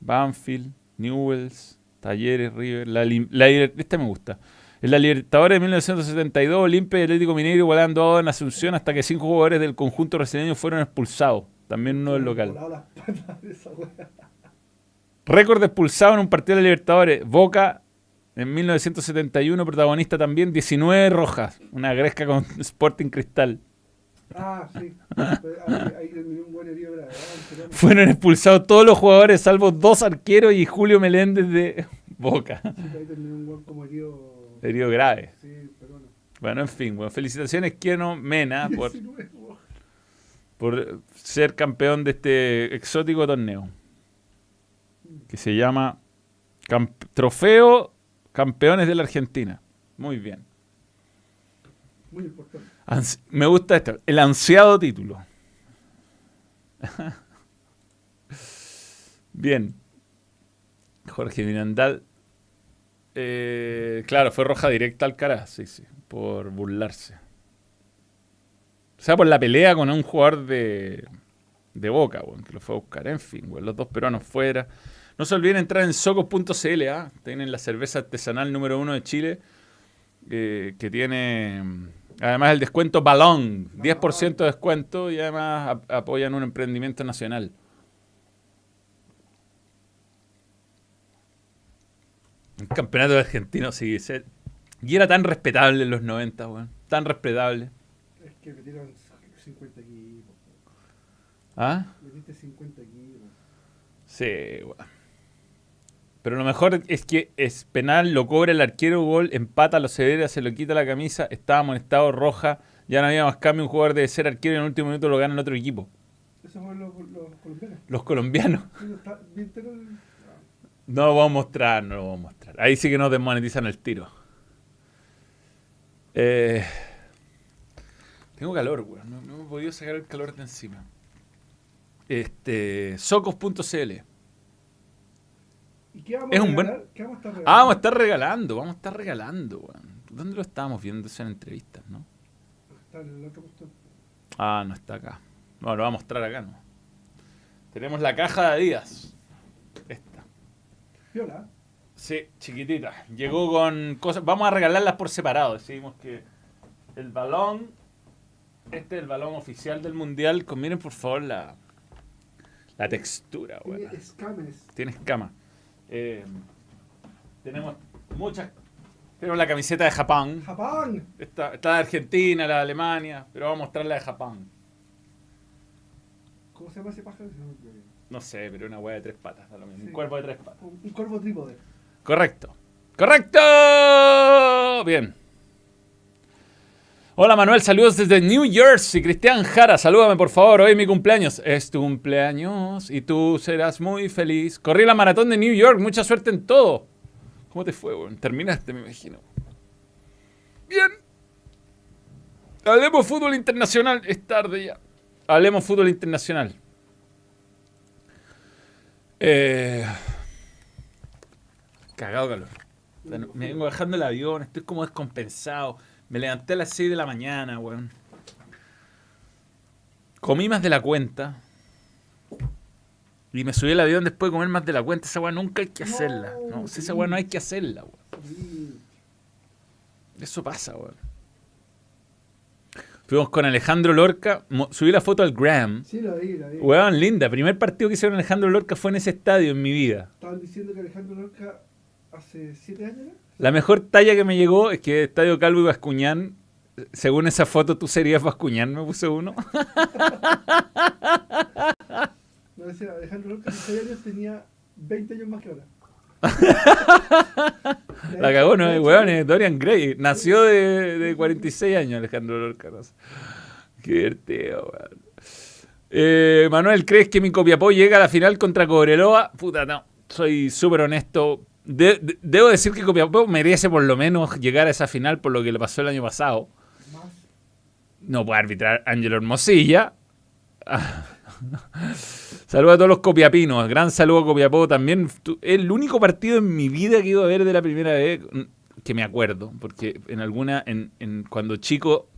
Banfield, Newells, Talleres, River. La, la esta me gusta. En la Libertadores de 1972, Olimpia y Atlético Mineiro igualaban 2 en Asunción hasta que cinco jugadores del conjunto brasileño fueron expulsados. También uno del local. Récord de expulsado en un partido de la Libertadores. Boca en 1971, protagonista también, 19 rojas. Una gresca con Sporting Cristal. Ah, sí. Ahí, un buen herido grave. Fueron expulsados todos los jugadores, salvo dos arqueros y Julio Meléndez de Boca. Sí, ahí terminó un buen como herido. Herido grave. Sí. Bueno, en fin, bueno, felicitaciones Kieno Mena por, 19, weón. por ser campeón de este exótico torneo. Que se llama Camp- Trofeo Campeones de la Argentina. Muy bien. Muy importante. Me gusta esto. El ansiado título. Bien. Jorge Mirandal. Eh, claro, fue roja directa al cara, sí, sí, por burlarse. O sea, por la pelea con un jugador de, de Boca, weón, que lo fue a buscar. En fin, weón, los dos peruanos fuera. No se olviden entrar en socos.cl, ¿ah? tienen la cerveza artesanal número uno de Chile, eh, que tiene además el descuento balón, 10% de descuento y además ap- apoyan un emprendimiento nacional. El campeonato argentino, sí. se- Y era tan respetable en los 90, weón. Tan respetable. Es que metieron 50 equipos. ¿Ah? Metiste 50 equipos. Sí, weón. Pero lo mejor es que es penal, lo cobra el arquero, gol, empata, lo celebra, se lo quita la camisa, estaba amonestado roja, ya no había más cambio, un jugador debe ser arquero y en el último minuto lo gana el otro equipo. Esos fueron los, los colombianos. Los colombianos. Sí, está- ¿viste el- No lo vamos a mostrar, no lo vamos a mostrar. Ahí sí que nos desmonetizan el tiro. Eh, Tengo calor, weón. No, no he podido sacar el calor de encima. Este. Socos.cl. ¿Y qué vamos Es a un buen- vamos a estar regalando? Ah, vamos a estar regalando, vamos a estar regalando, weón. ¿Dónde lo estábamos viendo eso en entrevistas, no? Está en el otro puesto. Ah, no está acá. No, lo va a mostrar acá, ¿no? Tenemos la caja de Adidas. Esta. Viola. Sí, chiquitita. Llegó con cosas. Vamos a regalarlas por separado. Decidimos que el balón. Este es el balón oficial del mundial. Con, miren por favor la, la textura. Tiene escames. Tiene escama. Eh, tenemos muchas. Tenemos la camiseta de Japón. ¡Japón! Está, está de Argentina, la de Alemania. Pero vamos a mostrar la de Japón. ¿Cómo se llama ese pájaro? No, sé, pero una hueá de tres patas. da lo mismo. Sí. Un cuerpo de tres patas. Un, un corvo trípode. Correcto. ¡Correcto! Bien. Hola Manuel, saludos desde New Jersey. Cristian Jara, salúdame por favor. Hoy es mi cumpleaños. Es tu cumpleaños y tú serás muy feliz. Corrí la maratón de New York. Mucha suerte en todo. ¿Cómo te fue, weón? Terminaste, me imagino. Bien. Hablemos fútbol internacional. Es tarde ya. Hablemos fútbol internacional. Eh, Cagado calor. Me vengo bajando el avión, estoy como descompensado. Me levanté a las 6 de la mañana, weón. Comí más de la cuenta. Y me subí al avión después de comer más de la cuenta. Esa weá nunca hay que hacerla. No, si esa weá no hay que hacerla, weón. Eso pasa, weón. Fuimos con Alejandro Lorca. Subí la foto al Gram. Sí, la vi, la vi. Weón, linda. Primer partido que hicieron Alejandro Lorca fue en ese estadio en mi vida. Estaban diciendo que Alejandro Lorca hace siete años, ¿no? La mejor talla que me llegó es que Estadio Calvo y Bascuñán, según esa foto, tú serías Bascuñán, me puse uno. No decía, Alejandro seis años tenía 20 años más que ahora. La cagó, ¿no? Weón, es Dorian Gray. Nació de, de 46 años Alejandro Lorca. Qué divertido, weón. Eh, Manuel, ¿crees que mi Copiapó llega a la final contra Cobreloa? Puta, no. Soy súper honesto. De- de- debo decir que Copiapó merece por lo menos llegar a esa final por lo que le pasó el año pasado. No puede arbitrar Ángelo Hermosilla. Saludos a todos los copiapinos. Gran saludo a Copiapó también. El único partido en mi vida que iba a ver de la primera vez que me acuerdo. Porque en alguna, en, en- cuando chico,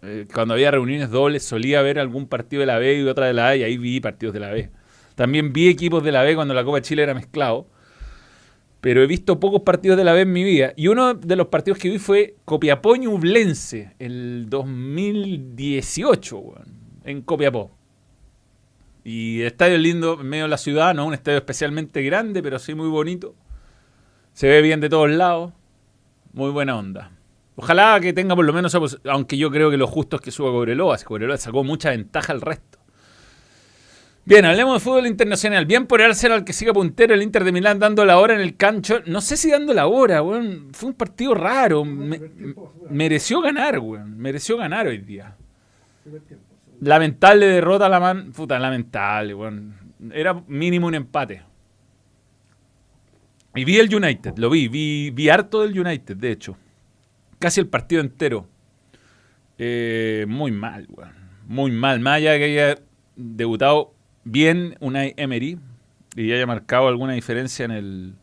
eh, cuando había reuniones dobles, solía ver algún partido de la B y otra de la A y ahí vi partidos de la B. También vi equipos de la B cuando la Copa de Chile era mezclado. Pero he visto pocos partidos de la B en mi vida. Y uno de los partidos que vi fue Copiapó Ñublense, el 2018, weón, en Copiapó. Y estadio es lindo en medio de la ciudad, no un estadio especialmente grande, pero sí muy bonito. Se ve bien de todos lados. Muy buena onda. Ojalá que tenga por lo menos, aunque yo creo que lo justo es que suba Cobreloa. Cobreloa sacó mucha ventaja al resto. Bien, hablemos de fútbol internacional. Bien por Arsenal que sigue puntero, el Inter de Milán dando la hora en el cancho. No sé si dando la hora, weón. Fue un partido raro. Me- mereció ganar, weón. Mereció ganar hoy día. Lamentable derrota a la man. Puta, lamentable, weón. Era mínimo un empate. Y vi el United, lo vi. Vi, vi harto del United, de hecho. Casi el partido entero. Eh, muy mal, weón. Muy mal. Más allá de que haya debutado bien Unai Emery y haya marcado alguna diferencia en el,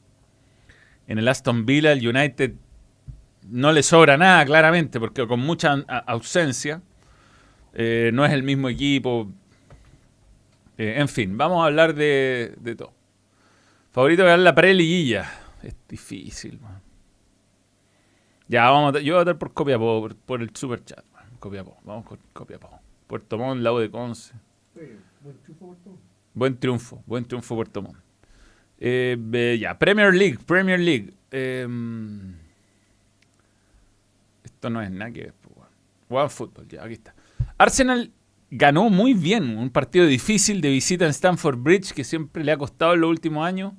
en el Aston Villa, el United no le sobra nada, claramente, porque con mucha ausencia. Eh, no es el mismo equipo. Eh, en fin, vamos a hablar de, de todo. Favorito ganar la pre-liguilla. Es difícil, man. Ya, vamos a, yo voy a votar por Copiapó, por, por el super chat. man. Copiapó, vamos con Copiapó. Puerto Montt, Lago de Conce. Sí, buen triunfo por todo. Buen triunfo, buen triunfo Puerto Montt. Eh, ve- ya, Premier League, Premier League. Em, esto no es nada que ver. One Football, ya, aquí está. Arsenal ganó muy bien, un partido difícil de visita en Stamford Bridge que siempre le ha costado en los últimos años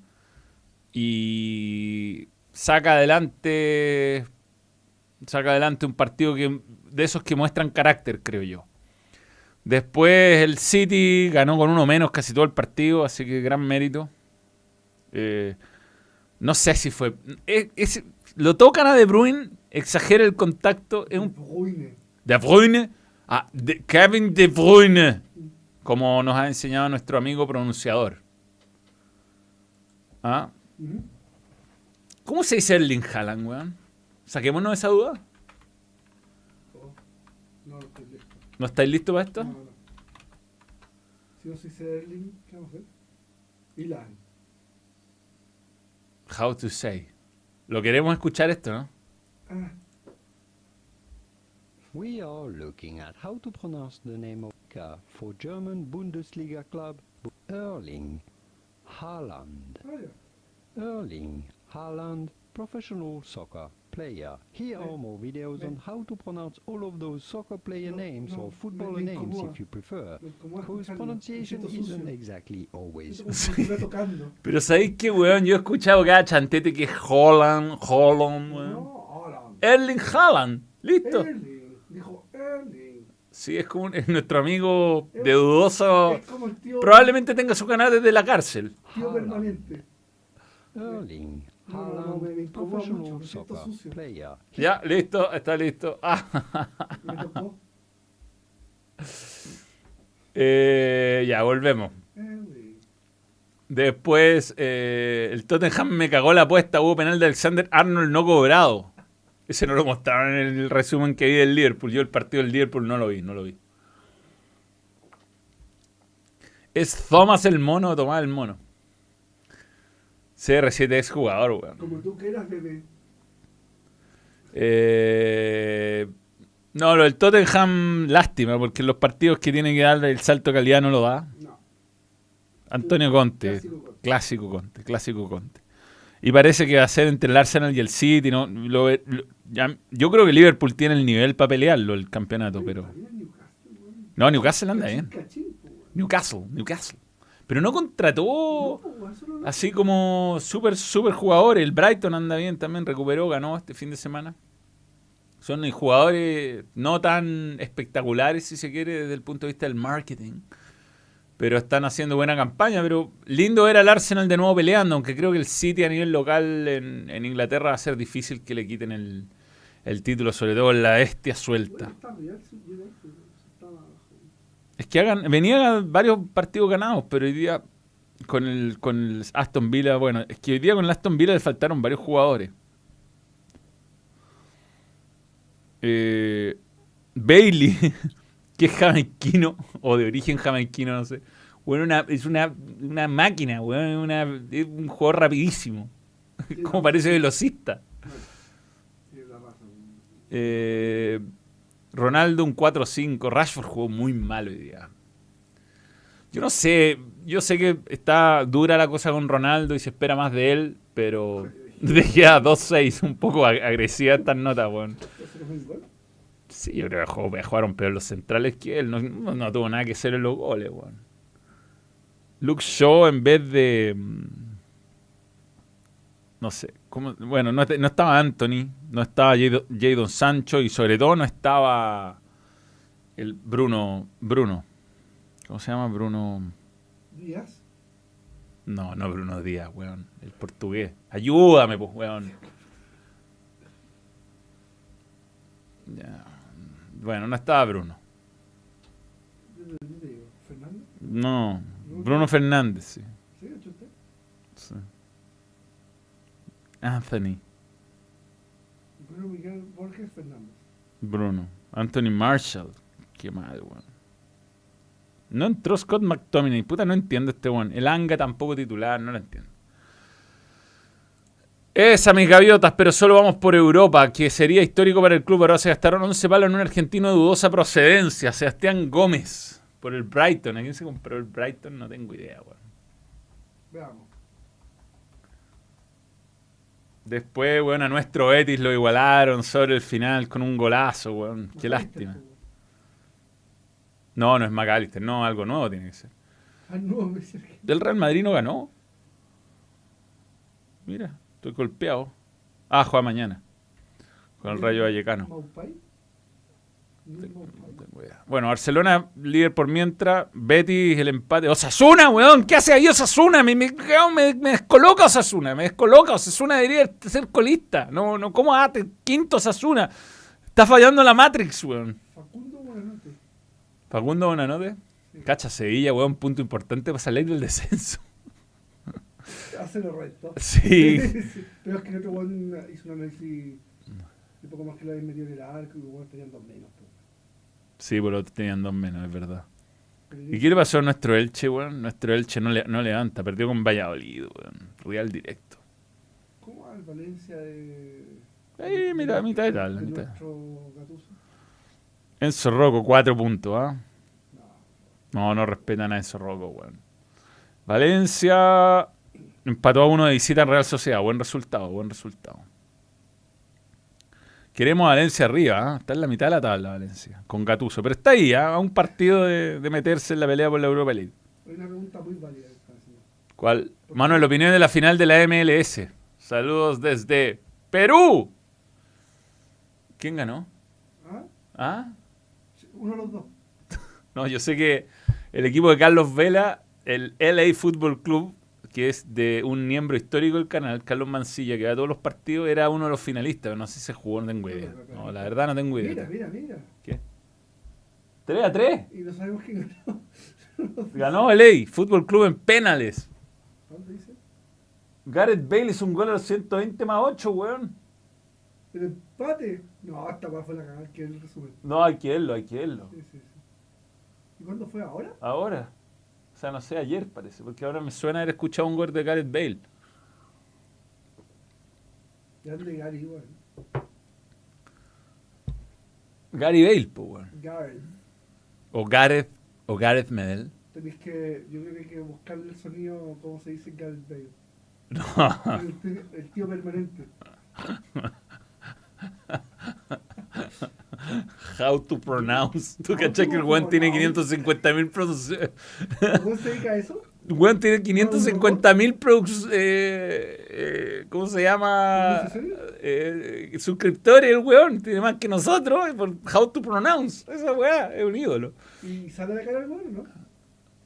y saca adelante saca adelante un partido que de esos que muestran carácter, creo yo. Después el City ganó con uno menos casi todo el partido, así que gran mérito. Eh, no sé si fue. es- es- lo tocan a De Bruyne, exagera el contacto. Es un, Ruine. de Bruyne. Ah, de- Kevin De Bruyne, como nos ha enseñado nuestro amigo pronunciador. ¿Ah? ¿Cómo se dice Erling Haaland, weón? Saquémonos esa duda. Oh, No, no estoy listo. ¿No estáis listos para esto? No, no. Si no se dice Erling, ¿qué vamos a hacer? Ilan. How to say. Lo queremos escuchar esto, ¿no? Ah, We are looking at how to pronounce the name of Ka for German Bundesliga club Erling Haaland. ah, ya. Erling Haaland, professional soccer player. Here are more videos on how to pronounce all of those soccer player names or footballer me names if you prefer. Whose pronunciation isn't exactly always. Pero ¿sabéis qué, weón? Yo he escuchado cada chantete que es Holland, Holland, weón. No. Erling Haaland. ¿Listo? Erling. Dijo Erling. Sí, es como un- es nuestro amigo de dudoso. Es como el tío, Probablemente tenga su canal desde la cárcel. tío permanente. Erling Professional soccer player. Ya, listo, está listo. Ah, Me tocó. eh, ya, volvemos. Después, eh, el Tottenham me cagó la apuesta. Hubo penal de Alexander Arnold no cobrado. Ese no lo mostraron en el resumen que vi del Liverpool. Yo el partido del Liverpool no lo vi, no lo vi. Es Thomas el mono o Tomás el mono. CR7 es jugador, weón. Como tú que eras bebé. Eh, no, lo del Tottenham, lástima, porque en los partidos que tiene que dar el salto de calidad no lo da. No. Antonio Conte, Clásico Conte. clásico Conte, clásico Conte. Y parece que va a ser entre el Arsenal y el City. ¿no? Lo- lo- ya- yo creo que Liverpool tiene el nivel para pelearlo, el campeonato, pero... No, Newcastle anda bien. Newcastle, Newcastle. Pero no contrató No, así como súper, súper jugadores. El Brighton anda bien también, recuperó, ganó este fin de semana. Son jugadores no tan espectaculares, si se quiere, desde el punto de vista del marketing. Pero están haciendo buena campaña. Pero lindo ver al Arsenal de nuevo peleando, aunque creo que el City a nivel local en, en Inglaterra va a ser difícil que le quiten el, el título, sobre todo en la bestia suelta está Real, sí, yo creo que estaba abajo. Es que hagan, venían varios partidos ganados, pero hoy día con el, con el Aston Villa, bueno, es que hoy día con el Aston Villa le faltaron varios jugadores. Eh, Bailey, que es jamaiquino, o de origen jamaiquino, no sé. Bueno, una, es una, una máquina, una, es un jugador rapidísimo. Como parece velocista. Eh, Ronaldo un 4-5. Rashford jugó muy mal hoy día. Yo no sé, yo sé que está dura la cosa con Ronaldo y se espera más de él, pero dejé a 2-6, un poco ag- agresiva estas notas, weón. Sí, yo creo que jugaron peor los centrales que él, no, no- no tuvo nada que hacer en los goles, weón. Luke Shaw en vez de... No sé, ¿cómo? bueno, no, no estaba Anthony, no estaba Jadon Sancho y sobre todo no estaba el Bruno, Bruno, ¿cómo se llama? Bruno... Díaz. No, no Bruno Díaz, weón, el portugués. Ayúdame, pues, weón. Ya. Bueno, no estaba Bruno. No, Bruno Fernández, sí. ¿Sí, ha hecho usted? sí. Anthony, Bruno Miguel Borges Fernández. Bruno. Anthony Marshall. Qué mal, weón. No entró Scott McTominay. Puta, no entiendo este weón. El Anga tampoco titular, no lo entiendo. Esa, mis gaviotas, pero solo vamos por Europa, que sería histórico para el club. Ahora se gastaron 11 palos en un argentino de dudosa procedencia, Sebastián Gómez, por el Brighton. ¿A quién se compró el Brighton? No tengo idea, weón. Veamos. Después, weón, a nuestro Betis lo igualaron sobre el final con un golazo, weón. Qué lástima. No, no es McAllister, no, algo nuevo tiene que ser. Ah. ¿Del Real Madrid no ganó? Mira, estoy golpeado. Ah, juega mañana. Con el Rayo Vallecano. Maupay. No es Maupay. No tengo idea. Bueno, Barcelona líder por mientras. Betis el empate. Osasuna, weón. ¿Qué hace ahí Osasuna? Me, me, me, me descoloca Osasuna. Me descoloca. Osasuna debería ser colista. No, no, ¿cómo hace? Quinto Osasuna. Está fallando la Matrix, weón. Facundo Buenanote. Facundo Bonanote. Sí. Cacha Sevilla, weón, punto importante para salir del descenso. Hace lo recto. Sí. Pero es que el otro weón hizo un análisis de poco más que lo habían metido en el arco y weón tenían dos menos. Sí, por otros tenían dos menos, es verdad. ¿Y qué le pasó a nuestro Elche, weón? Nuestro Elche no, le, no levanta, perdió con Valladolid, weón. Real directo. ¿Cómo va el Valencia de. Ahí, mitad- mitad de de mitad. Enzo Rocco, cuatro puntos, ¿ah? No. No, no respetan a Enzo Rocco, weón. Valencia empató a uno de visita en Real Sociedad. Buen resultado, buen resultado. Queremos a Valencia arriba, ¿ah? está en la mitad de la tabla Valencia, con Gatuso. Pero está ahí, ¿ah? a un partido de, de meterse en la pelea por la Europa League. Hay una pregunta muy válida. haciendo. ¿Cuál? Manuel, opinión de la final de la MLS. Saludos desde Perú. ¿Quién ganó? ¿Ah? ¿Ah? Uno de los dos. No, yo sé que el equipo de Carlos Vela, el LA Football Club, que es de un miembro histórico del canal, Carlos Mancilla, que va a todos los partidos, era uno de los finalistas. pero No sé si se jugó, no tengo idea. No, la verdad no tengo Mira, idea. mira, mira. ¿Qué? 3 a 3. Y no sabemos quién ganó. Ganó LA Football Club en penales. ¿Cuánto dice? Gareth Bale hizo un gol a los 120 más 8, weón. ¿El empate? No, hasta abajo fue la cagada que el resumen. No, hay que verlo, hay que verlo. Sí, sí, sí. ¿Y cuándo fue? ¿Ahora? Ahora. O sea, no sé, ayer parece, porque ahora me suena haber escuchado un gol de Gareth Bale. Ya de Gary igual. Gary Bale, pues, weón. Gareth. O Gareth, o Gareth Medel. Tenéis que, yo creo que hay que buscarle el sonido, ¿cómo se dice Gareth Bale? No. El, tío- el tío permanente. How to pronounce. ¿Tú to que el weón tiene pronounce. 550 mil producciones? ¿Cómo se dedica a eso? El weón tiene 550 mil eh, eh, ¿Cómo se llama? Eh, suscriptores, el weón. Tiene más que nosotros. eh, Por How to pronounce. Esa weá es un ídolo. ¿Y sale la cara del bueno, no?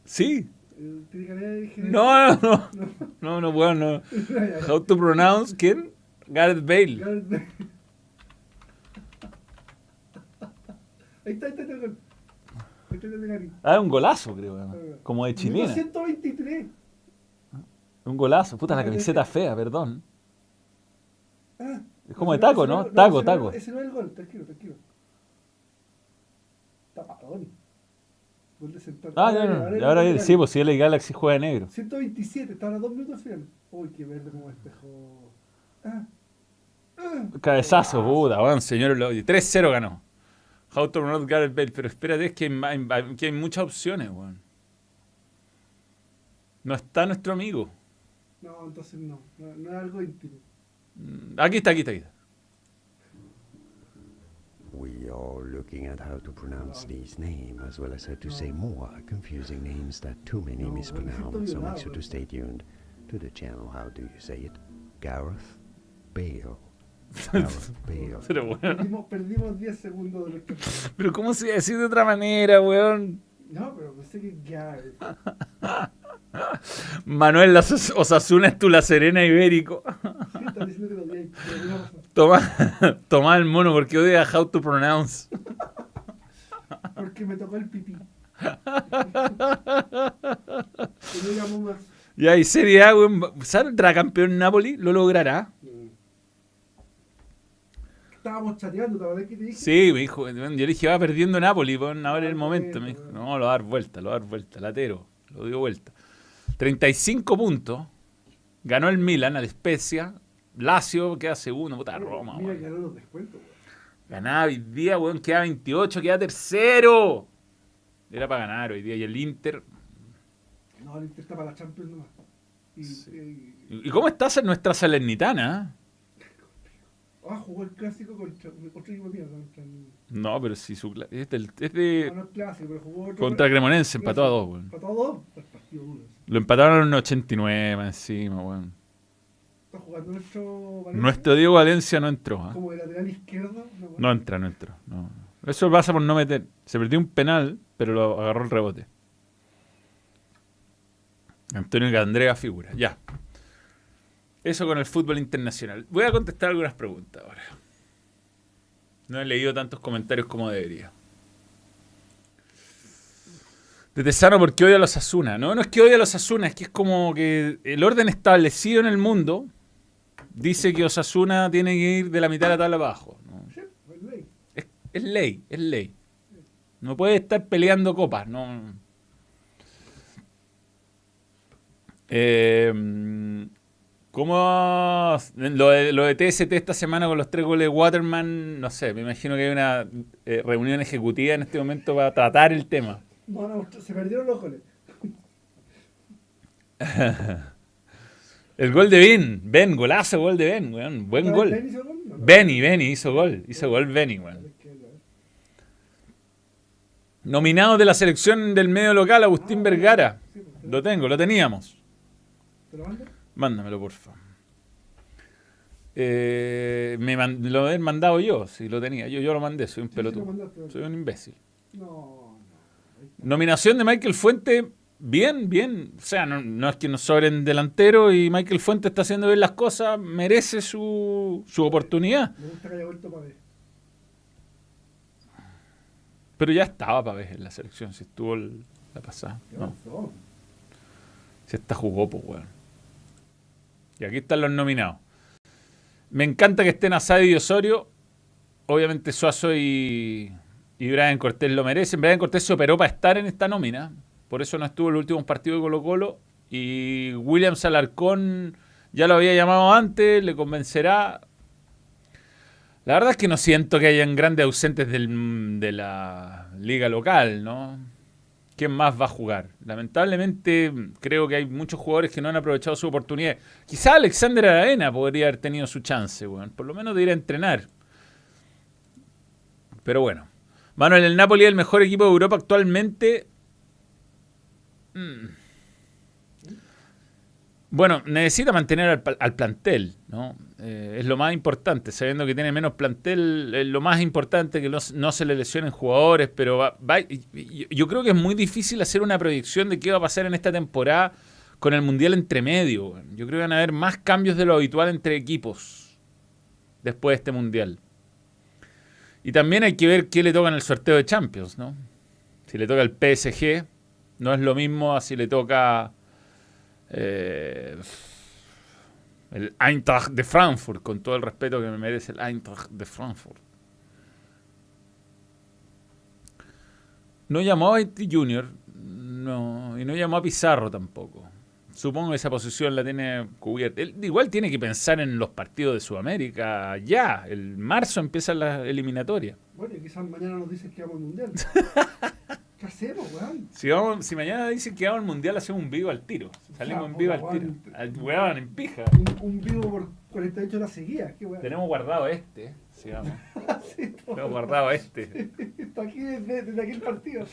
Sí. El-. No, no, no. No. No, weón, no. How to pronounce. ¿Quién? Gareth Bale. Gareth Bale. Ahí está, ahí está, ahí está. Ahí está, Gary. Ah, un golazo, creo. además. Como de chilena. 123. Un golazo. Puta, la camiseta fea, perdón. Ah, Es como de taco, ¿no? Taco, ese taco. Ese no es el gol, tranquilo, tranquilo. Tapadón. Gol de central. Ah, ya, Ahora, no. ahora ahora el sí, pues si el Galaxy juega de negro. 127, estaban a dos minutos al final. Uy, qué verde como espejo. Ah. Ah. Cabezazo, puta, weón, señor Lodi. 3-0 ganó. How to pronounce Gareth Bale. Pero espérate, es que hay, ma- hay- que hay muchas opciones, weón. No está nuestro amigo. No, entonces no. No, no es algo íntimo. Mm, Aquí está, aquí está, aquí está. We are looking at how to pronounce these names as well as how to say more confusing names that too many No, mispronounce. So make sure to stay tuned to the channel. How do you say it? Gareth Bale. Bale. Pero, weón. Perdimos, perdimos 10 segundos de nuestro. Pero ¿cómo se iba a decir de otra manera, weón? No, pero pensé que Gareth. Manuel Osasuna es tu La Serena Ibérico. Sí, estás diciendo que lo. Toma, toma el mono porque odia How to pronounce. Porque me tocó el pipí. Y no más. Ya, y Serie A, weón. ¿Saldrá campeón Napoli? ¿Lo logrará? Estábamos chateando, ¿te acuerdas que te dije? Sí, me dijo, yo le dije, va perdiendo Napoli, pon ahora el momento. Me dijo, no, lo va a dar vuelta, lo va a dar vuelta, latero, lo dio vuelta. 35 puntos, ganó el Milan al Spezia, Lazio queda segundo, puta Roma, Mira ahora los descuentos, weón. Ganaba hoy día, weón, queda 28, queda tercero. Era para ganar hoy día, y el Inter. No, el Inter está para la Champions nomás. Y, Sí. eh, ¿Y cómo estás en nuestra Salernitana? Ah, jugó el clásico contra otro equipo mío. Contra el, No, pero sí, su, cla- es, del- es de. no, no el clásico, pero jugó otro. Contra Cremonense, empató a dos, weón. Empató a dos. El partido duro. Lo empataron en los 89 más encima, weón. Está jugando nuestro. Valencia Nuestro Diego Valencia no entró. ¿ah? Como de lateral izquierdo. weá. No entra, no entra. No. Eso pasa por no meter. Se perdió un penal, pero lo agarró el rebote. Antonio Candrea figura. Ya. Eso con el fútbol internacional. Voy a contestar algunas preguntas ahora. No he leído tantos comentarios como debería. De Tesano porque odia a los Asuna. No, no es que odia a los Asuna, es que es como que el orden establecido en el mundo dice que Osasuna tiene que ir de la mitad de la tabla abajo. ¿no? Sí, es ley. Es, es ley, es ley. No puede estar peleando copas, no. Eh, ¿Cómo lo de, lo de TST esta semana con los tres goles de Waterman? No sé, me imagino que hay una eh, reunión ejecutiva en este momento para tratar el tema. No, no, se perdieron los goles. El gol de Ben, Ben, golazo gol de Ben, weón. Buen ¿Ben gol. hizo el gol? No, no. Benny, Benny hizo gol, hizo gol Benny, weón. Es que, a ver. Nominado de la selección del medio local, Agustín Ah, Vergara. sí, pues, Lo tengo, lo teníamos. ¿Te lo mando? Mándamelo, porfa. Eh, me man- lo he mandado yo, si lo tenía. Yo, yo lo mandé, soy un Sí, pelotudo. mandaste. Soy un imbécil. No, no. Nominación de Michael Fuente, bien, bien. O sea, no, no es que nos sobren delantero y Michael Fuente está haciendo bien las cosas, merece su, su oportunidad. Me gusta que haya vuelto para ver. Pero ya estaba para ver en la selección, si estuvo el- la pasada. ¿Qué No, si esta jugó, pues, weón. Aquí están los nominados. Me encanta que estén Asadi y Osorio. Obviamente Suazo y, y Brian Cortés lo merecen. Brian Cortés se operó para estar en esta nómina. Por eso no estuvo en el último partido de Colo Colo. Y Williams Alarcón ya lo había llamado antes, le convencerá. La verdad es que no siento que hayan grandes ausentes de la liga local, ¿no? ¿Quién más va a jugar? Lamentablemente creo que hay muchos jugadores que no han aprovechado su oportunidad. Quizá Alexander Arena podría haber tenido su chance, weón. Por lo menos de ir a entrenar. Pero bueno. Manuel, el Napoli es el mejor equipo de Europa actualmente. Mm. Bueno, necesita mantener al, al plantel, ¿no? Eh, es lo más importante, sabiendo que tiene menos plantel, es lo más importante que no, se le lesionen jugadores, pero va- yo creo que es muy difícil hacer una proyección de qué va a pasar en esta temporada con el Mundial entre medio. Yo creo que van a haber más cambios de lo habitual entre equipos después de este Mundial. Y también hay que ver qué le toca en el sorteo de Champions, ¿no? Si le toca el PSG, no es lo mismo a si le toca eh, el Eintracht de Frankfurt, con todo el respeto que me merece el Eintracht de Frankfurt. No llamó a Haiti Junior, no, y no llamó a Pizarro tampoco. Supongo que esa posición la tiene cubierta. Él igual tiene que pensar en los partidos de Sudamérica ya. El marzo empieza la eliminatoria. Bueno, y quizás mañana nos dicen que vamos al mundial. ¿Qué hacemos, weón? Si, vamos, si mañana dicen que vamos al mundial, hacemos un vivo al tiro. Salimos en vivo al tiro. Al weón, en pija. Un, un vivo por 48 horas seguidas. ¿Qué weón? Tenemos guardado este. Si vamos. Sí. Tenemos guardado este. Está aquí desde, desde aquel partido.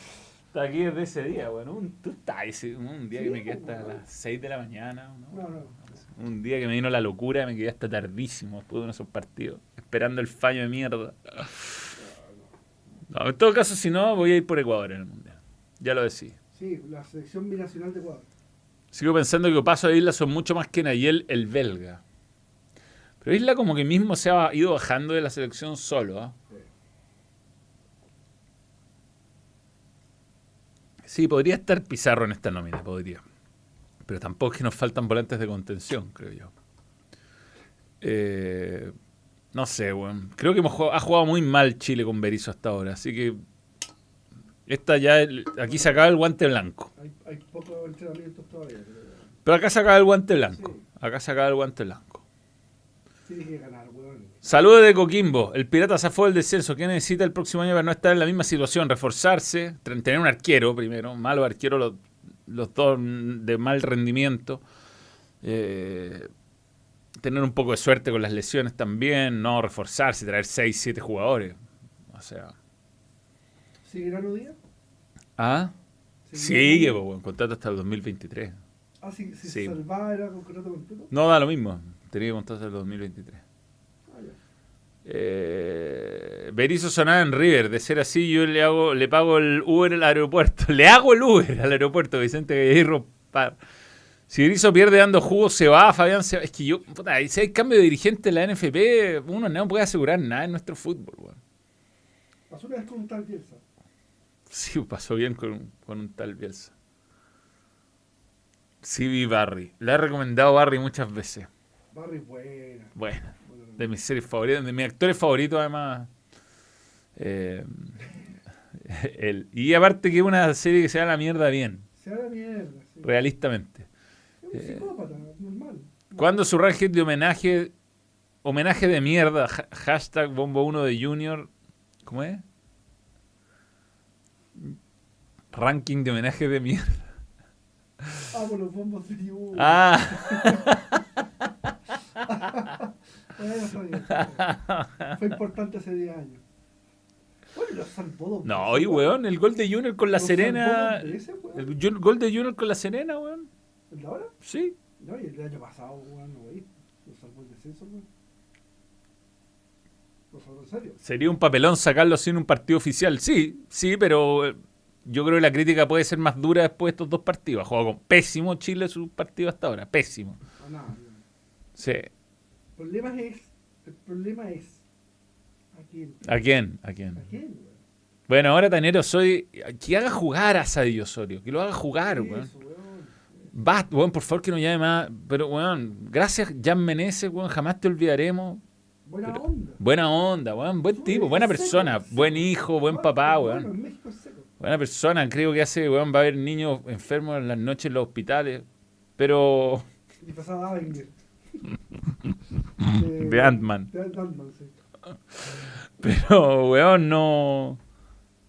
Está aquí desde ese día, weón. Un, tú estás ese- un día Sí, que me quedé hasta weón. las 6 de la mañana. ¿no? No, no. Un día que me vino la locura, me quedé hasta tardísimo después de uno de esos partidos. Esperando el fallo de mierda. No, en todo caso, si no, voy a ir por Ecuador en el mundial. Ya lo decidí. Sí, la selección binacional de Ecuador. Sigo pensando que Paso de Isla son mucho más que Nayel el belga. Pero Isla como que mismo se ha ido bajando de la selección solo. ¿ah? Sí, podría estar Pizarro en esta nómina, podría. Pero tampoco es que nos faltan volantes de contención, creo yo. Eh, no sé, weón. Creo que hemos jugado- ha jugado muy mal Chile con Berizzo hasta ahora. Así que esta ya, el- aquí se acaba el guante blanco. Hay, hay pocos entrenamientos todavía. Pero Pero acá se acaba el guante blanco. Sí. Acá se acaba el guante blanco. tiene que ganar, weón. Saludos de Coquimbo. El Pirata zafó del descenso. ¿Qué necesita el próximo año para no estar en la misma situación? Reforzarse, tener un arquero primero. Malo arquero, los, los dos de mal rendimiento. Eh, tener un poco de suerte con las lesiones también. No reforzarse, traer 6, 7 jugadores. O sea. ¿Sigue Grano Díaz? ¿Ah? Sigue, pues, bueno, contrato hasta el 2023. Ah, si, si Sí. Salvá era con contrato completo. No da lo mismo. Tenía contrato hasta el 2023. Ah, ya. Eh, Berizzo sonaba en River. De ser así, yo le hago, le pago el Uber al aeropuerto. Le hago el Uber al aeropuerto, Vicente Galleiro. Pa- Si Berizzo pierde dando jugo, se va, Fabián se va. Es que yo, puta, si hay cambio de dirigente en la NFP, uno no puede asegurar nada en nuestro fútbol, weón. Pasó una vez con un tal Bielsa. Sí, pasó bien con, con un tal Bielsa. Sí, vi Barry. Le he recomendado Barry muchas veces. Barry, buena. Bueno, Bueno, de mis series favoritas, de mis actores favoritos además. Eh, él. Y aparte que es una serie que se da la mierda bien, Se da la mierda. sí. realistamente. Un Eh, psicópata, normal. ¿Cuándo su ranking de homenaje, homenaje de mierda, ha- hashtag Bombo 1 de Junior, ¿cómo es? Ranking de homenaje de mierda. Ah, por los bombos de Dibu. Ah, bien. Fue importante hace 10 años. Bueno, salvó no, oye, weón, el gol de Junior con la Serena. weón. El gol de Junior con la Serena, weón. ¿El de ahora? Sí. No, y el año pasado, weón, no. Lo salvó el descenso, weón. Salvó en serio. Sería un papelón sacarlo sin un partido oficial. Sí, sí, pero eh, yo creo que la crítica puede ser más dura después de estos dos partidos. Ha jugado con pésimo Chile su partido hasta ahora. Pésimo. A nada, weón. Sí. El problema es. El problema es. ¿A quién? ¿A quién? ¿A quién? ¿A quién? Bueno, ahora Tanero soy. Que haga jugar a Sadio Osorio. Que lo haga jugar, weón. Basta, weón, por favor que no llame más. Pero, weón, gracias, Jan Meneses, weón. Jamás te olvidaremos. Buena Pero- onda. Buena onda, weón. Buen tipo, buena persona. seco. Buen hijo, buen Bueno, papá, bueno, weón. en México es seco. Buena persona. Creo que hace, weón, va a haber niños enfermos en las noches en los hospitales. Pero. Disfrazado de Avenger. De Ant-Man. De Ant-Man, sí. Pero, weón, no.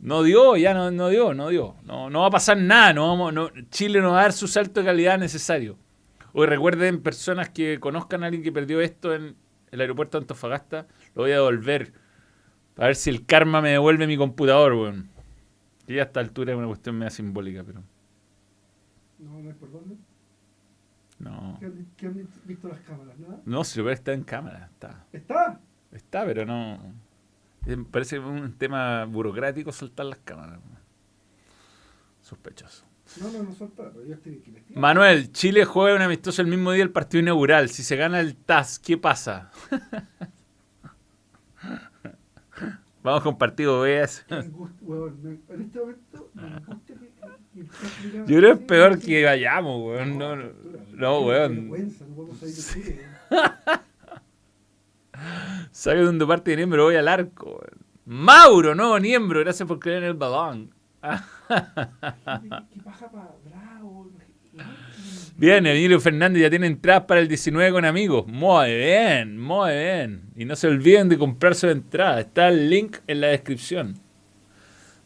No dio, ya no, no dio, no dio. No, no va a pasar nada. No vamos, no, Chile no va a dar su salto de calidad necesario. Hoy recuerden, personas que conozcan a alguien que perdió esto en el aeropuerto de Antofagasta, lo voy a devolver. A ver si el karma me devuelve mi computador, weón. Y a esta altura es una cuestión media simbólica, pero No, no es por dónde. no. ¿Qué han, qué han visto las cámaras? ¿Nada? No, si lo está en cámara. Está, ¿Está? está pero no. Eh, Parece un tema burocrático soltar las cámaras. Sospechoso. No, no, no solta, pero yo estoy aquí. Manuel, Chile juega un amistoso el mismo día del partido inaugural. Si se gana el TAS, ¿qué pasa? Vamos con partido B. Me me- en este momento me angustia Yo creo que es peor que vayamos, weón. No, no, no, Qué weón. vergüenza, no podemos salir de Chile, weón. Sabe de un parte de Niembro, voy al arco. Mauro, no, Niembro, gracias por creer en el balón. Bien, Emilio Fernández ya tiene entradas para el 19 con amigos. Muy bien, muy bien. Y no se olviden de comprar su entrada. Está el link en la descripción.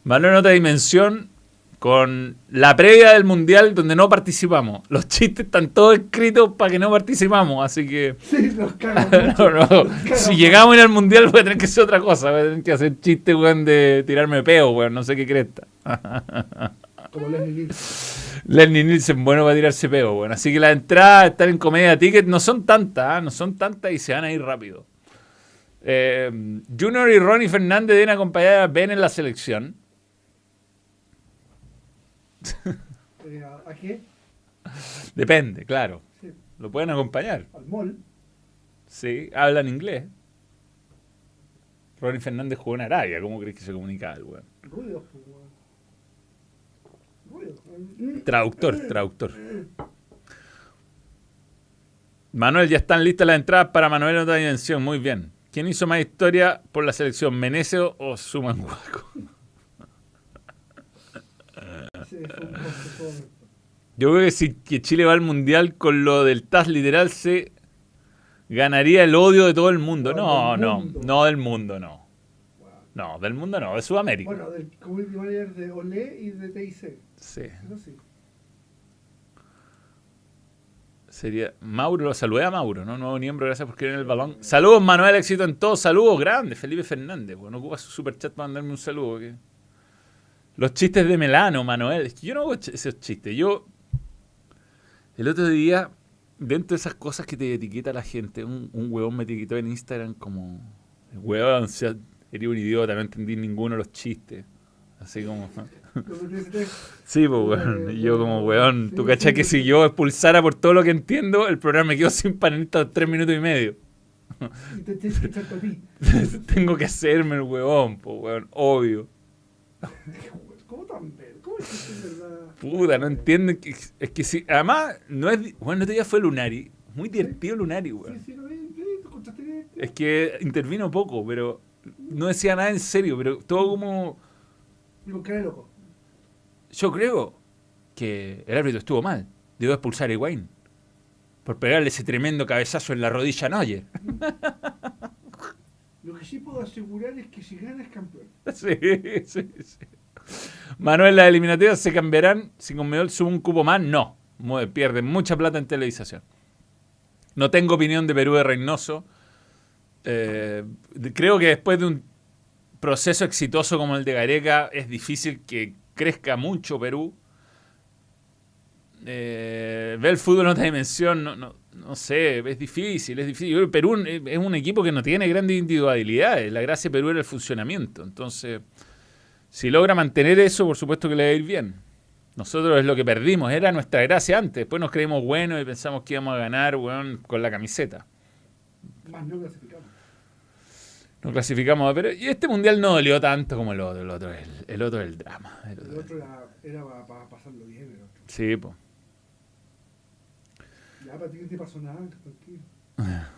En otra dimensión con la previa del mundial donde no participamos. Los chistes están todos escritos para que no participamos, así que Sí, nos no, nos Si llegamos a ir al mundial voy a tener que hacer otra cosa, voy a tener que hacer chistes, weón, de tirarme peo, weón, no sé qué cresta. Como Leslie Nielsen. Lenny Nielsen, bueno para tirarse peo, bueno. Así que las entradas están en Comedia Ticket, no son tantas, ¿ah? no son tantas y se van a ir rápido. Eh, Junior y Ronnie Fernández deben acompañar a Ben en la selección. Eh, ¿A, qué? Depende, claro. Sí, Lo pueden acompañar. al mall. Sí, hablan inglés. Ronnie Fernández jugó en Arabia, ¿cómo crees que se comunicaba el weón? Ruidos. Ruidos. Mm. Traductor, traductor. Manuel, ya están listas las entradas para Manuel en otra dimensión. Muy bien. ¿Quién hizo más historia por la selección, Menezes o Sumanguaco? Ese fue un conceso. Yo creo que si que Chile va al Mundial con lo del TAS literal se ganaría el odio de todo el mundo. No, no, no del mundo, no. No, del mundo no, de Sudamérica. Bueno, del community manager de Olé y de TIC. Sí. Eso sí. Sería Mauro, lo saludé a Mauro, ¿no? Nuevo miembro, gracias por en el balón. Saludos, Manuel, éxito en todo. Saludos grandes, Felipe Fernández. Bueno, ocupa su superchat para mandarme un saludo. Los chistes de Melano, Manuel. Es que yo no hago ch- esos chistes. Yo, el otro día, dentro de esas cosas que te etiqueta la gente, un, un huevón me etiquetó en Instagram como, huevón, o sea, eres un idiota, no entendí ninguno de los chistes. Así como... Sí, pues, weón. Y yo como, weón, sí, tú cachai sí, que si yo expulsara por todo lo que entiendo, el programa me quedó sin panelista tres minutos y medio. Tengo que hacerme el huevón, pues, weón, obvio. ¿Cómo tan ver? ¿Cómo es que es verdad? Puta, no entiendo. que- Es que sí. Además, no es. Bueno, este día fue Lunari. Muy divertido Lunari, Sí, weón. sí, lo vi, sí, ¿tú escuchaste bien? Es que intervino poco, pero no decía nada en serio, pero todo como. Digo, ¿qué loco? Yo creo que el árbitro estuvo mal. Debió expulsar a Higuaín. Por pegarle ese tremendo cabezazo en la rodilla a Neuer. Lo que sí puedo asegurar es que si gana es campeón. Sí, sí, sí. Manuel, las eliminatorias se cambiarán si Conmebol sube un cupo más. No. Pierden mucha plata en televisación. No tengo opinión de Perú de Reynoso. Eh, creo que después de un proceso exitoso como el de Gareca, es difícil que crezca mucho Perú. Eh, el fútbol en otra dimensión, no, no, no sé, es difícil, es difícil. Perú es un equipo que no tiene grandes individualidades. La gracia de Perú era el funcionamiento. Entonces, si logra mantener eso, por supuesto que le va a ir bien. Nosotros es lo que perdimos, era nuestra gracia antes. Después nos creímos buenos y pensamos que íbamos a ganar weón, con la camiseta. Más no clasificamos. Nos clasificamos, pero y este mundial no dolió tanto como el otro. El otro es el, el otro el drama. El otro El es- otro era, era para, pasarlo bien. El otro. Sí, pues. Ya para ti no te pasó nada, tranquilo.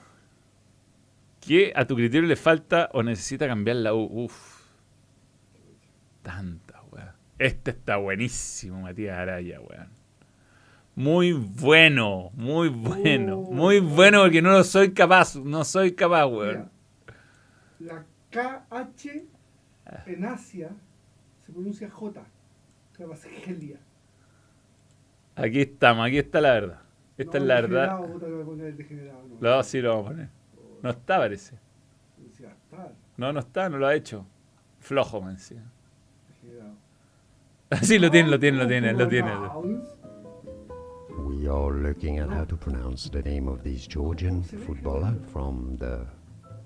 ¿Qué a tu criterio le falta o necesita cambiar la U? Uf. Tanta, weón. Este está buenísimo, Matías Araya, weón. Muy bueno, muy bueno, Oh, muy bueno porque no lo soy capaz, no soy capaz, Mira, weón. la KH en Asia se pronuncia J. Se llama Gelia. Aquí estamos, aquí está la verdad. Esta es la verdad. Puta, me no. No, sí lo vamos a poner. No está, parece. No, no está, no lo ha hecho. Flojo. Sí, degenerado. Sí, lo tiene, lo tiene, lo tiene, lo tiene. We are looking at how to pronounce the name of this Georgian footballer from the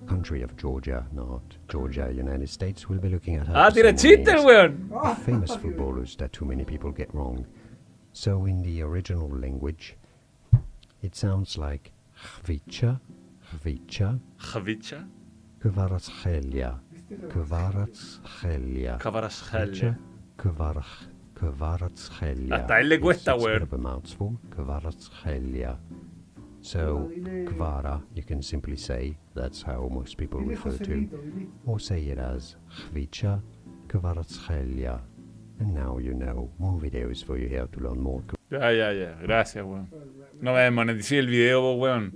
country of Georgia, not Georgia, United States. We'll be looking at how Ah, to tira say more chiste, names weón. Famous footballers that too many people get wrong. So in the original language, it sounds like Khvicha, Khvicha, Javicha. Kvaratskhelia, Kvaratskhelia. Kavarashale. Kvarach- Kvaratskhelia. Hasta a él le cuesta, weón. Kvaratskhelia. So, Kvara, you can simply say, that's how most people refer to, or say it as Khvicha Kvaratskhelia. And now you know. More videos for you here to learn more. Ya, ya, ya. Gracias, weón. No me desmoneticé el video, weón.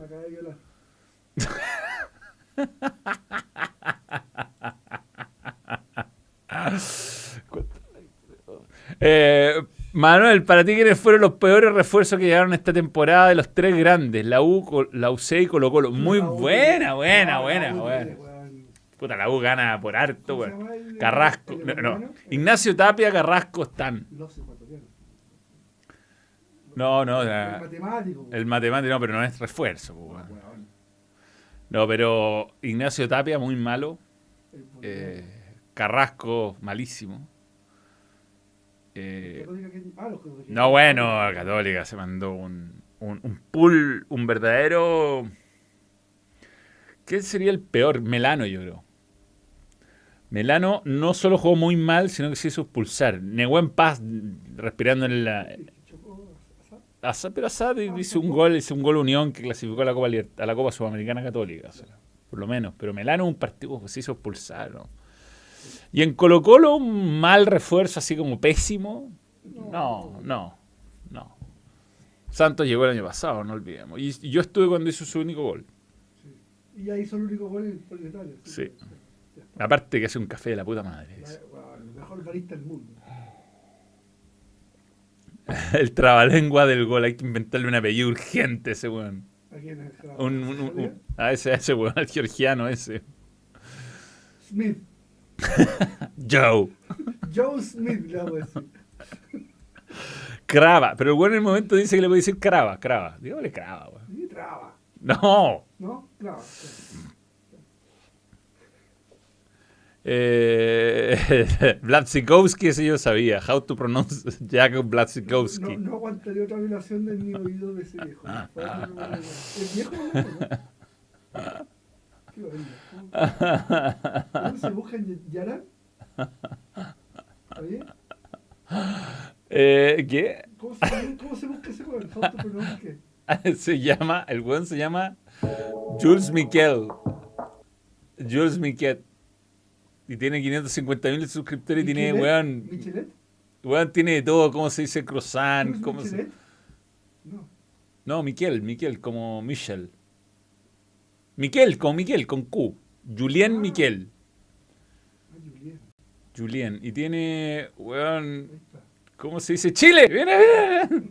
Eh, Manuel, para ti, ¿quiénes fueron los peores refuerzos que llegaron esta temporada de los tres grandes? La U, la UC y Colo Colo. Muy buena, buena, buena, buena. Puta, la U gana por harto, ¿Cómo se weón. Carrasco. No? Ignacio Tapia, Carrasco están. Los ecuatorianos. No, no, El matemático. el matemático no, pero no es refuerzo, weón. No, pero Ignacio Tapia, muy malo. Eh, Carrasco, malísimo. Eh, ah, no, bueno, Católica se mandó un, un, un pool, un verdadero... ¿Qué sería el peor? Melano, yo creo. Melano no solo jugó muy mal, sino que se hizo expulsar. Negó en paz, respirando en la... Chocó, asá. Asa- pero Asad hizo un gol, hizo un gol Unión que clasificó a la Copa, a la Copa Sudamericana Católica, o sea, por lo menos. Pero Melano un partido que se hizo expulsar. ¿no? Y en Colo Colo un mal refuerzo así como pésimo. No, no, no. Santos llegó el año pasado, no olvidemos. Y, y yo estuve cuando hizo su único gol. Y ya hizo el único gol en Italia. Sí. Aparte que hace un café de la puta madre. La- El mejor barista del mundo. El trabalengua del gol, hay que inventarle un apellido urgente a ese weón. Aquí en el Un, un- un- un- a ese, a ese weón, al georgiano ese. Smith. Joe. Joe Smith, le vamos a decir. Crava. Pero el weón en el momento dice que le puede decir crava, crava. Dígale crava, weón. Traba. No. ¿No? Claro. Eh, Blatsikowski, ese yo sabía. How to pronounce Jacob No, Blatsikowski. no aguantaría otra violación de mi oído de ese viejo. El viejo no, ¿no? Qué horrible. ¿Cómo- ¿Cómo se busca en Yaran? ¿Está bien? Eh, ¿Qué? ¿Cómo se, ¿Cómo se busca ese weón? Se llama, el weón se llama Jules Miquel. Jules Miquel. Y tiene 550 mil suscriptores y tiene, weón, ¿Michelet? weón, tiene de todo, cómo se dice croissant, ¿Cruz cómo se... No. No, Miquel, Miquel, como Michel. Miquel, con Miquel, con Q. Julien Ah. Miquel. Ah, Julián. Julien. Y tiene, weón. ¿cómo se dice? ¡Chile! ¡Viene, viene!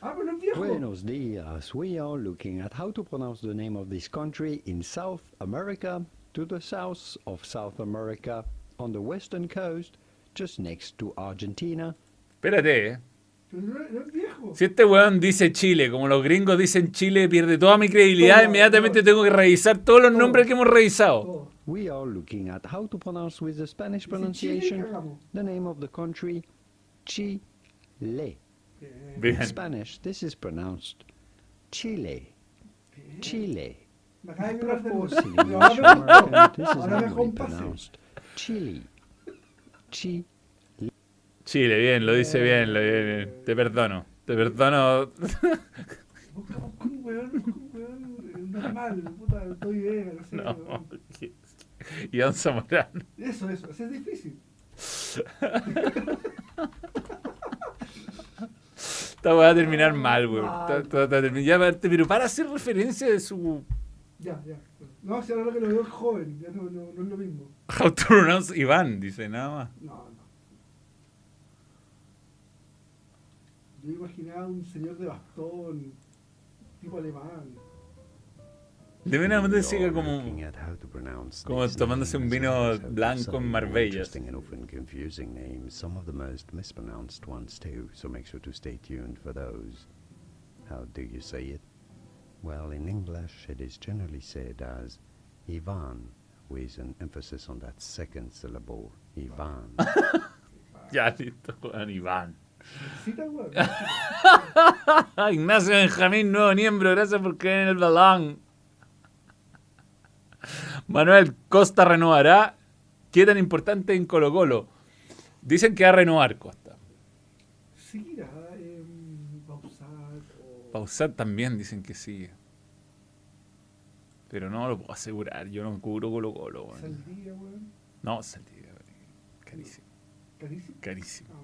Ah. Buenos dias. We are looking at how to pronounce the name of this country in South America, to the south of South America, on the western coast, just next to Argentina. Espérate, eh. No, no es viejo. Si este weón dice Chile, como los gringos dicen Chile, pierde toda mi credibilidad, Todo, inmediatamente todo. tengo que revisar todos los Todo. nombres que hemos revisado. We are looking at how to pronounce with the Spanish Chile, pronunciation the name of the country, Chile. Bien. In Spanish, this is pronounced Chile. bien. Chile. Me de de pronounced Chile. Chi. Chile, bien, lo dice bien, lo bien, bien. Te perdono. Te perdono. Busca, busca un weón, un weón eh, normal, puta, estoy bien, no sé. No. Iván Zamorano. Eso, eso, eso es difícil. Esta weá va a terminar mal, weón. Ya Pero para hacer referencia de su. Ya, ya. No, si ahora lo que lo veo es joven, ya no, no, no es lo mismo. How to pronounce Iván, dice nada más. No, no. Yo imaginaba un señor de bastón, tipo alemán. De una manera como. como tomándose un vino blanco en Marbella. Interesting and often confusing names, some of the most mispronounced ones too, so make sure to stay tuned for those. How do you say it? Well, in English it is generally said as Ivan, with an emphasis on that second syllable, Ivan. Ya, listo, Iván. Ignacio Benjamín, nuevo miembro, gracias por creer en el balón. Manuel Costa renovará. ¿Qué tan importante en Colo Colo? Dicen que va a renovar Costa. Seguirá en Bausat o. Pausat también dicen que sigue. Pero no lo puedo asegurar, yo no cubro Colo Colo. weón. Saldía, weón. No, weón. carísimo, Carísimo. carísimo. Ah.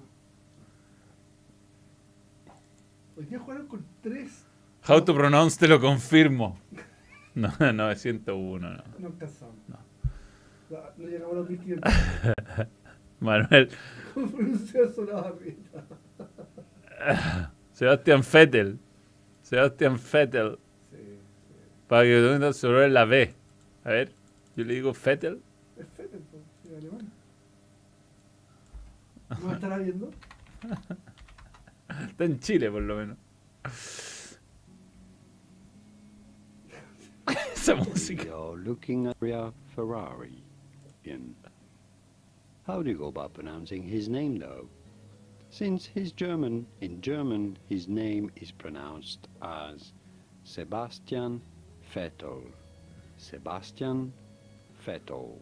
Hoy día jugaron con tres. How to pronounce te lo confirmo. No, 901, no. No alcanzamos. No. No, no llegamos a los 1500. Manuel, ¿Cómo? Sebastián Vettel. Sebastián Vettel. Sí, sí. Para que tú sobre la B. A ver, yo le digo Vettel. Es Fettel, pues, es alemán. ¿No estará viendo? Está en Chile, por lo menos. Esa música. We are looking at Ria Ferrari. In. How do you go about pronouncing his name, though? Since he's German, in German his name is pronounced as Sebastian Vettel. Sebastian Vettel.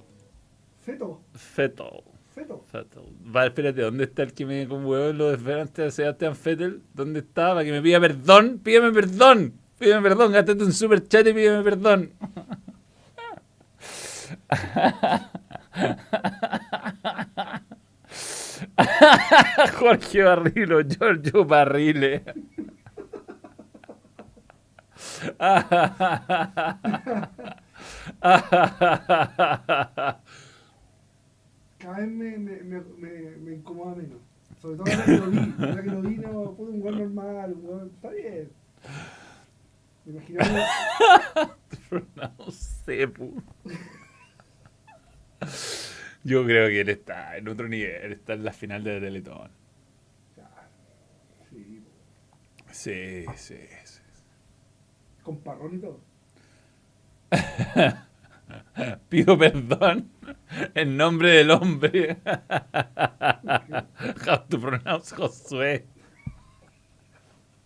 Feto, Vettel. Feto. Vettel. Va, espérate, ¿dónde está el que me con huevo lo de antes de Sebastián Vettel? ¿Dónde está? Para que me pida perdón. Pídeme perdón. Pídeme perdón. Gástate un super chat y pídeme perdón. Jorge Barrilo, Giorgio Barrile. Cada vez me, me, me, me, incomoda menos. Sobre todo ahora que lo vi. Ahora que lo vi, no, pude un gol normal, un gol. Está bien. Me imaginaba. No sé. Yo creo que él está en otro nivel, está en la final de Teletón. Sí, Sí, sí, sí. con parrón y todo. Pido perdón en nombre del hombre. How to pronounce Josué.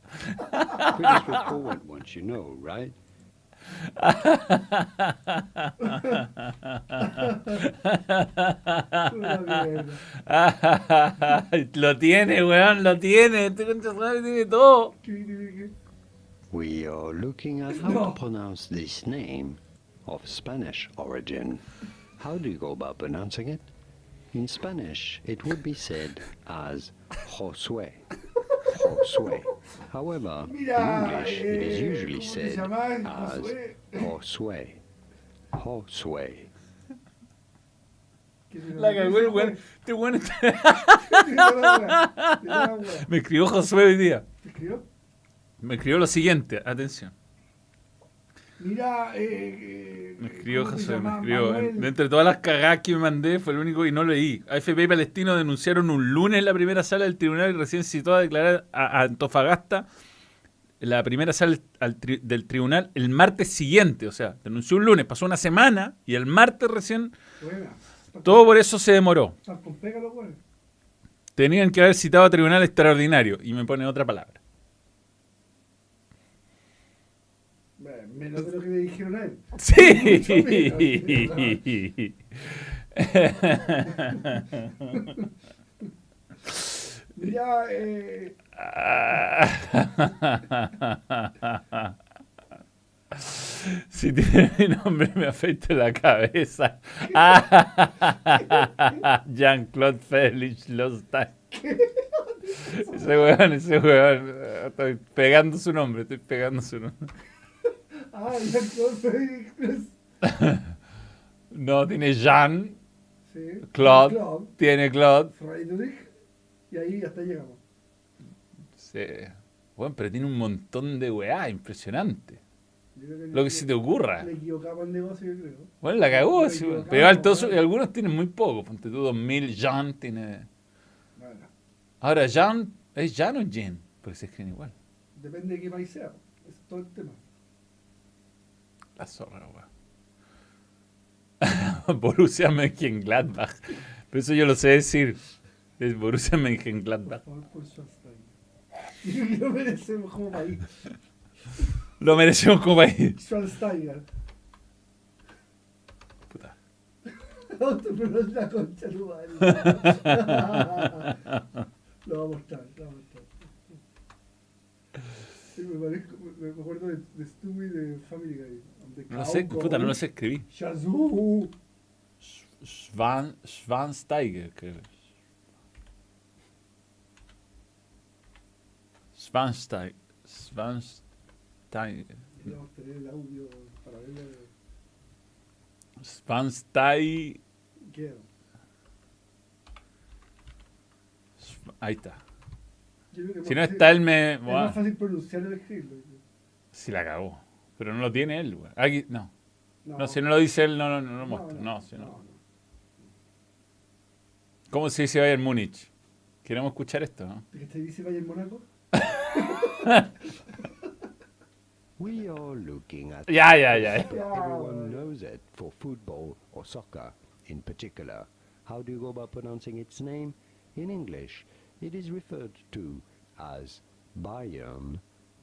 Pretty straightforward once you know, right? Lo tiene, weón, lo tiene. Este tiene todo. We are looking at how No. to pronounce this name of Spanish origin. How do you go about pronouncing it? In Spanish, it would be said as Josue. Josue. However, in Mira, English, it is eh, usually said as Josué. Josue. Josue. ¿Qué se La llama? cagó el weón. Este weón está- Dile la wea, dile la wea. Me escribió Josué hoy día. ¿Te escribió? Me escribió lo siguiente, atención. Mira, eh, eh, Me escribió ¿cómo se Josué, me escribió. De entre todas las cagadas que me mandé, fue el único y no leí. AFP y Palestino denunciaron un lunes en la primera sala del tribunal y recién citó a declarar a, a Antofagasta la primera sala al tri- del tribunal el martes siguiente. O sea, denunció un lunes, pasó una semana y el martes recién. Buena. Todo por eso se demoró. weones. Tenían que haber citado a tribunal extraordinario. Y me pone otra palabra. Bueno, Menos de lo que le dijeron a él. Sí. Mira, eh, Si tiene mi nombre, me afeito la cabeza. Jean-Claude Félix Lostak. Ese weón, ese weón. eh, Estoy pegando su nombre, estoy pegando su nombre. Ah, Félix. No, tiene Jean, Sí. Claude, Claude, tiene Claude. Friedrich. Y ahí hasta llegamos. Sí. Bueno, pero tiene un montón de weá, impresionante. Yo creo Lo que se te ocurra. Le equivocaba el negocio, yo creo. Bueno, la cagó, sí, pero igual todos, weón. algunos tienen muy poco. Ponte tú 2000, Jean tiene. Bueno, Ahora, Jean, ¿es Jean o Jean? Porque se escriben igual. depende de qué país sea. Es todo el tema. La zorra, weón. Borussia Mönchengladbach. Pero eso yo lo sé decir. Es Borussia Mönchengladbach. lo merecemos como país. Lo merecemos como país. Schwarzenegger. Puta. Te pronuncias la concha tu madre. Lo va a mostrar, lo va a mostrar. Sí, me, parezco, me, me acuerdo de, de Stewie de Family Guy. De No sé, puta, no lo sé escribir. Shazoo. Schwan, Schwansteiger, creo. Schwansteiger. Schwansteiger. Queríamos tener el audio para ver Schwansteiger. Ahí está. Si no está él, me. Es más fácil pronunciarlo que escribirlo. Si la cagó. Pero no lo tiene él, güey. Aquí, no. No, No, si no lo dice él, no, no, no lo muestra. No, no, si no. no, no. ¿Cómo se dice Bayern Múnich? Queremos escuchar esto, ¿no? ¿De qué te dice Bayern Monaco? We are looking at Ya, ya, ya. Everyone knows it for football or soccer in particular. How do you go about pronouncing its name? In English, it is referred to as Bayern,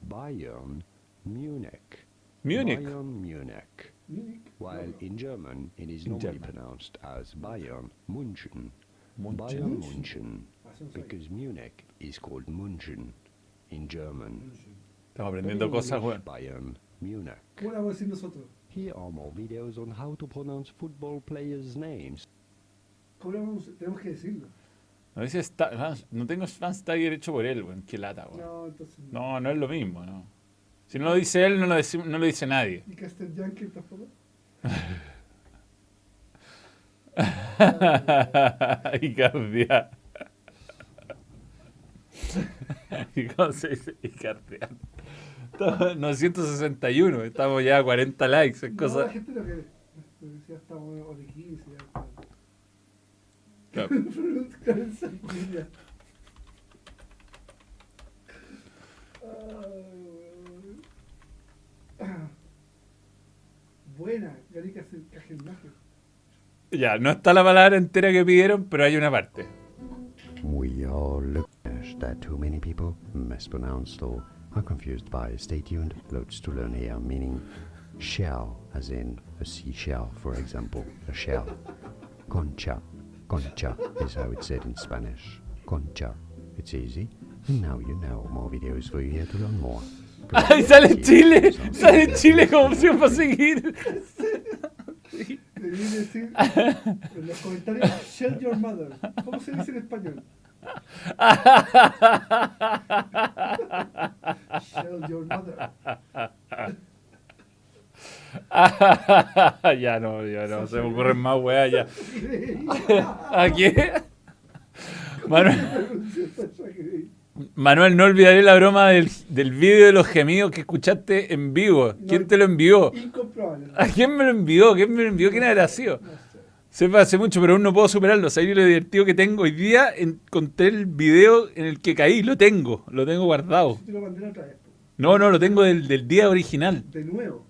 Bayern, Munich. Múnich. Bayern Munich. Múnich. While in German, it is normally German. pronounced as Bayern München. München. Bayern München. Eso no sabía. Because Munich is called München in German. Estamos aprendiendo cosas, English, güey. Bayern Munich. ¿Cómo vamos a decir nosotros? Here are more videos on how to pronounce football players' names. ¿Cómo vamos Tenemos que decirlo. No, dice Sta- no tengo Schwansteiger hecho por él, güey. Qué lata, güey. No, entonces. No, no es lo mismo, ¿no? Si no lo dice él, no lo, decimos- no lo dice nadie. ¿Y Castel Yankee tampoco? Icardia. ¿Y cómo se dice? Estamos en 961, estamos ya a 40 likes, es No, cosa... la gente lo que. Ya estamos o de 15, ya está. Claro. Pronunciar en sanguínea. Ay, weón. Buena. Ya, no está la palabra entera que pidieron, pero hay una parte. We all look that too many people mispronounced or are confused by. Stay tuned, loads to learn here, meaning Shell, as in a seashell, for example, a shell. Concha, concha is how it's said in Spanish. Concha. It's easy. And now you know more videos for you here to learn more. ¡Ay, sale en Chile! ¡Sale Chile como opción para seguir! Debería decir en los comentarios, shell your mother. ¿Cómo se dice en español? shell your mother. ya no, ya no, se me ocurren más weas ya. ¿A qué? Manuel, Manuel, no olvidaré la broma del, del vídeo de los gemidos que escuchaste en vivo. ¿Quién te lo envió? Incomprobable. ¿A quién me lo envió? ¿Quién me lo envió? ¿Quién habrá sido? Se fue hace mucho, pero aún no puedo superarlo. ¿Sabes lo divertido que tengo? Hoy día encontré el video en el que caí. Lo tengo, lo tengo guardado. Te lo mandé otra vez. po. No, no, lo tengo del, del día original. De nuevo.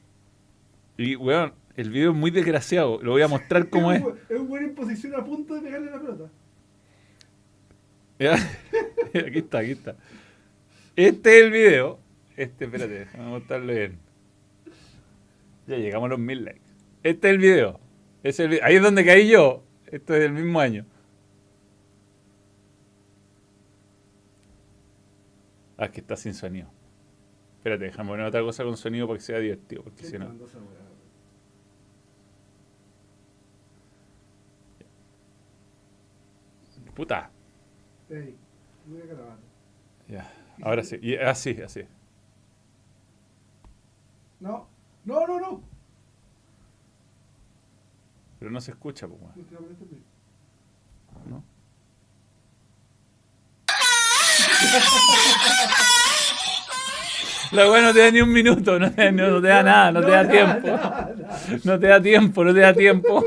Y, weón, el video es muy desgraciado. Lo voy a mostrar cómo es. un, es un buen en posición a punto de pegarle la pelota. Aquí está, aquí está. Este es el video. Este, espérate, vamos a mostrarlo bien. Ya llegamos a los mil likes. Este es el video. Es el Ahí es donde caí yo. Esto es del mismo año. Ah, que está sin sonido. Espérate, déjame poner otra cosa con sonido para que sea divertido. Porque si ¿Quién te no. Puta. Voy. Ya. Ahora sí. Y así, así. No, no, no, no. Pero no se escucha, pues. No. La weá no te da ni un minuto, no te, no- no te da nada, no te da tiempo. No te da tiempo, no te da tiempo.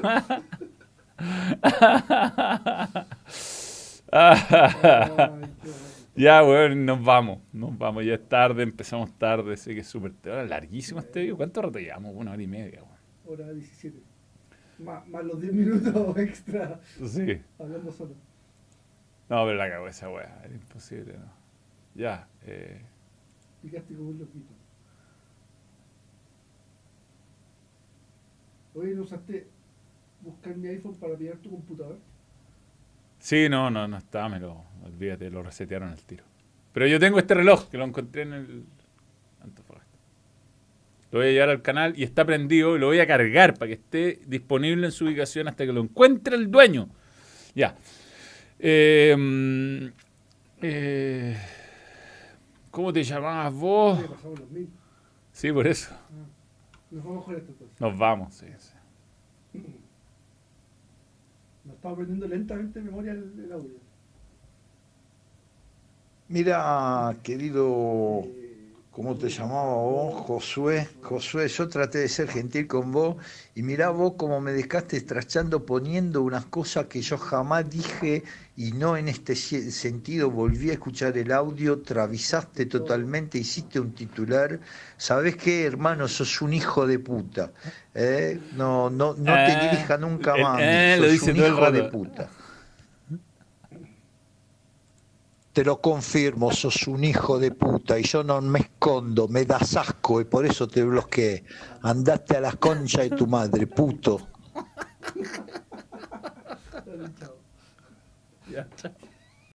Ya, weón, nos vamos. Nos vamos, ya es tarde, empezamos tarde, sé que es súper ahora larguísimo este video. ¿Cuánto rato llevamos? Una hora y media, weón. Hora 17. Más, más los 10 minutos extra Sí. hablando solo. No, pero la cago esa weá, era imposible, ¿no? Ya, eh. Picaste como un loquito. Oye, ¿no usaste buscar mi iPhone para pillar tu computador? Sí, no, no, no estaba, me lo, olvídate, lo resetearon al tiro. Pero yo tengo este reloj que lo encontré en el Antofagasta. Lo voy a llevar al canal y está prendido y lo voy a cargar para que esté disponible en su ubicación hasta que lo encuentre el dueño. Ya. Eh, mm, eh, ¿Cómo te llamabas vos? Sí, por eso. Ah, Nos vamos con esto entonces. Nos vamos, sí, sí. Nos estamos aprendiendo lentamente memoria el, el audio. Mira, querido, Eh, ¿cómo te llamaba vos? Josué. Josué, yo traté de ser gentil con vos y mirá vos cómo me dejaste estrachando poniendo unas cosas que yo jamás dije y no en este sentido. Volví a escuchar el audio, travisaste totalmente, hiciste un titular. ¿Sabés qué, hermano? Sos un hijo de puta. ¿eh? No, no, no te Ah, dirija nunca eh, más. eh, lo sos dice un hijo de puta. Te lo confirmo, sos un hijo de puta y yo no me escondo, me das asco y por eso te bloqueé. Andaste a las conchas de tu madre, puto. Ya.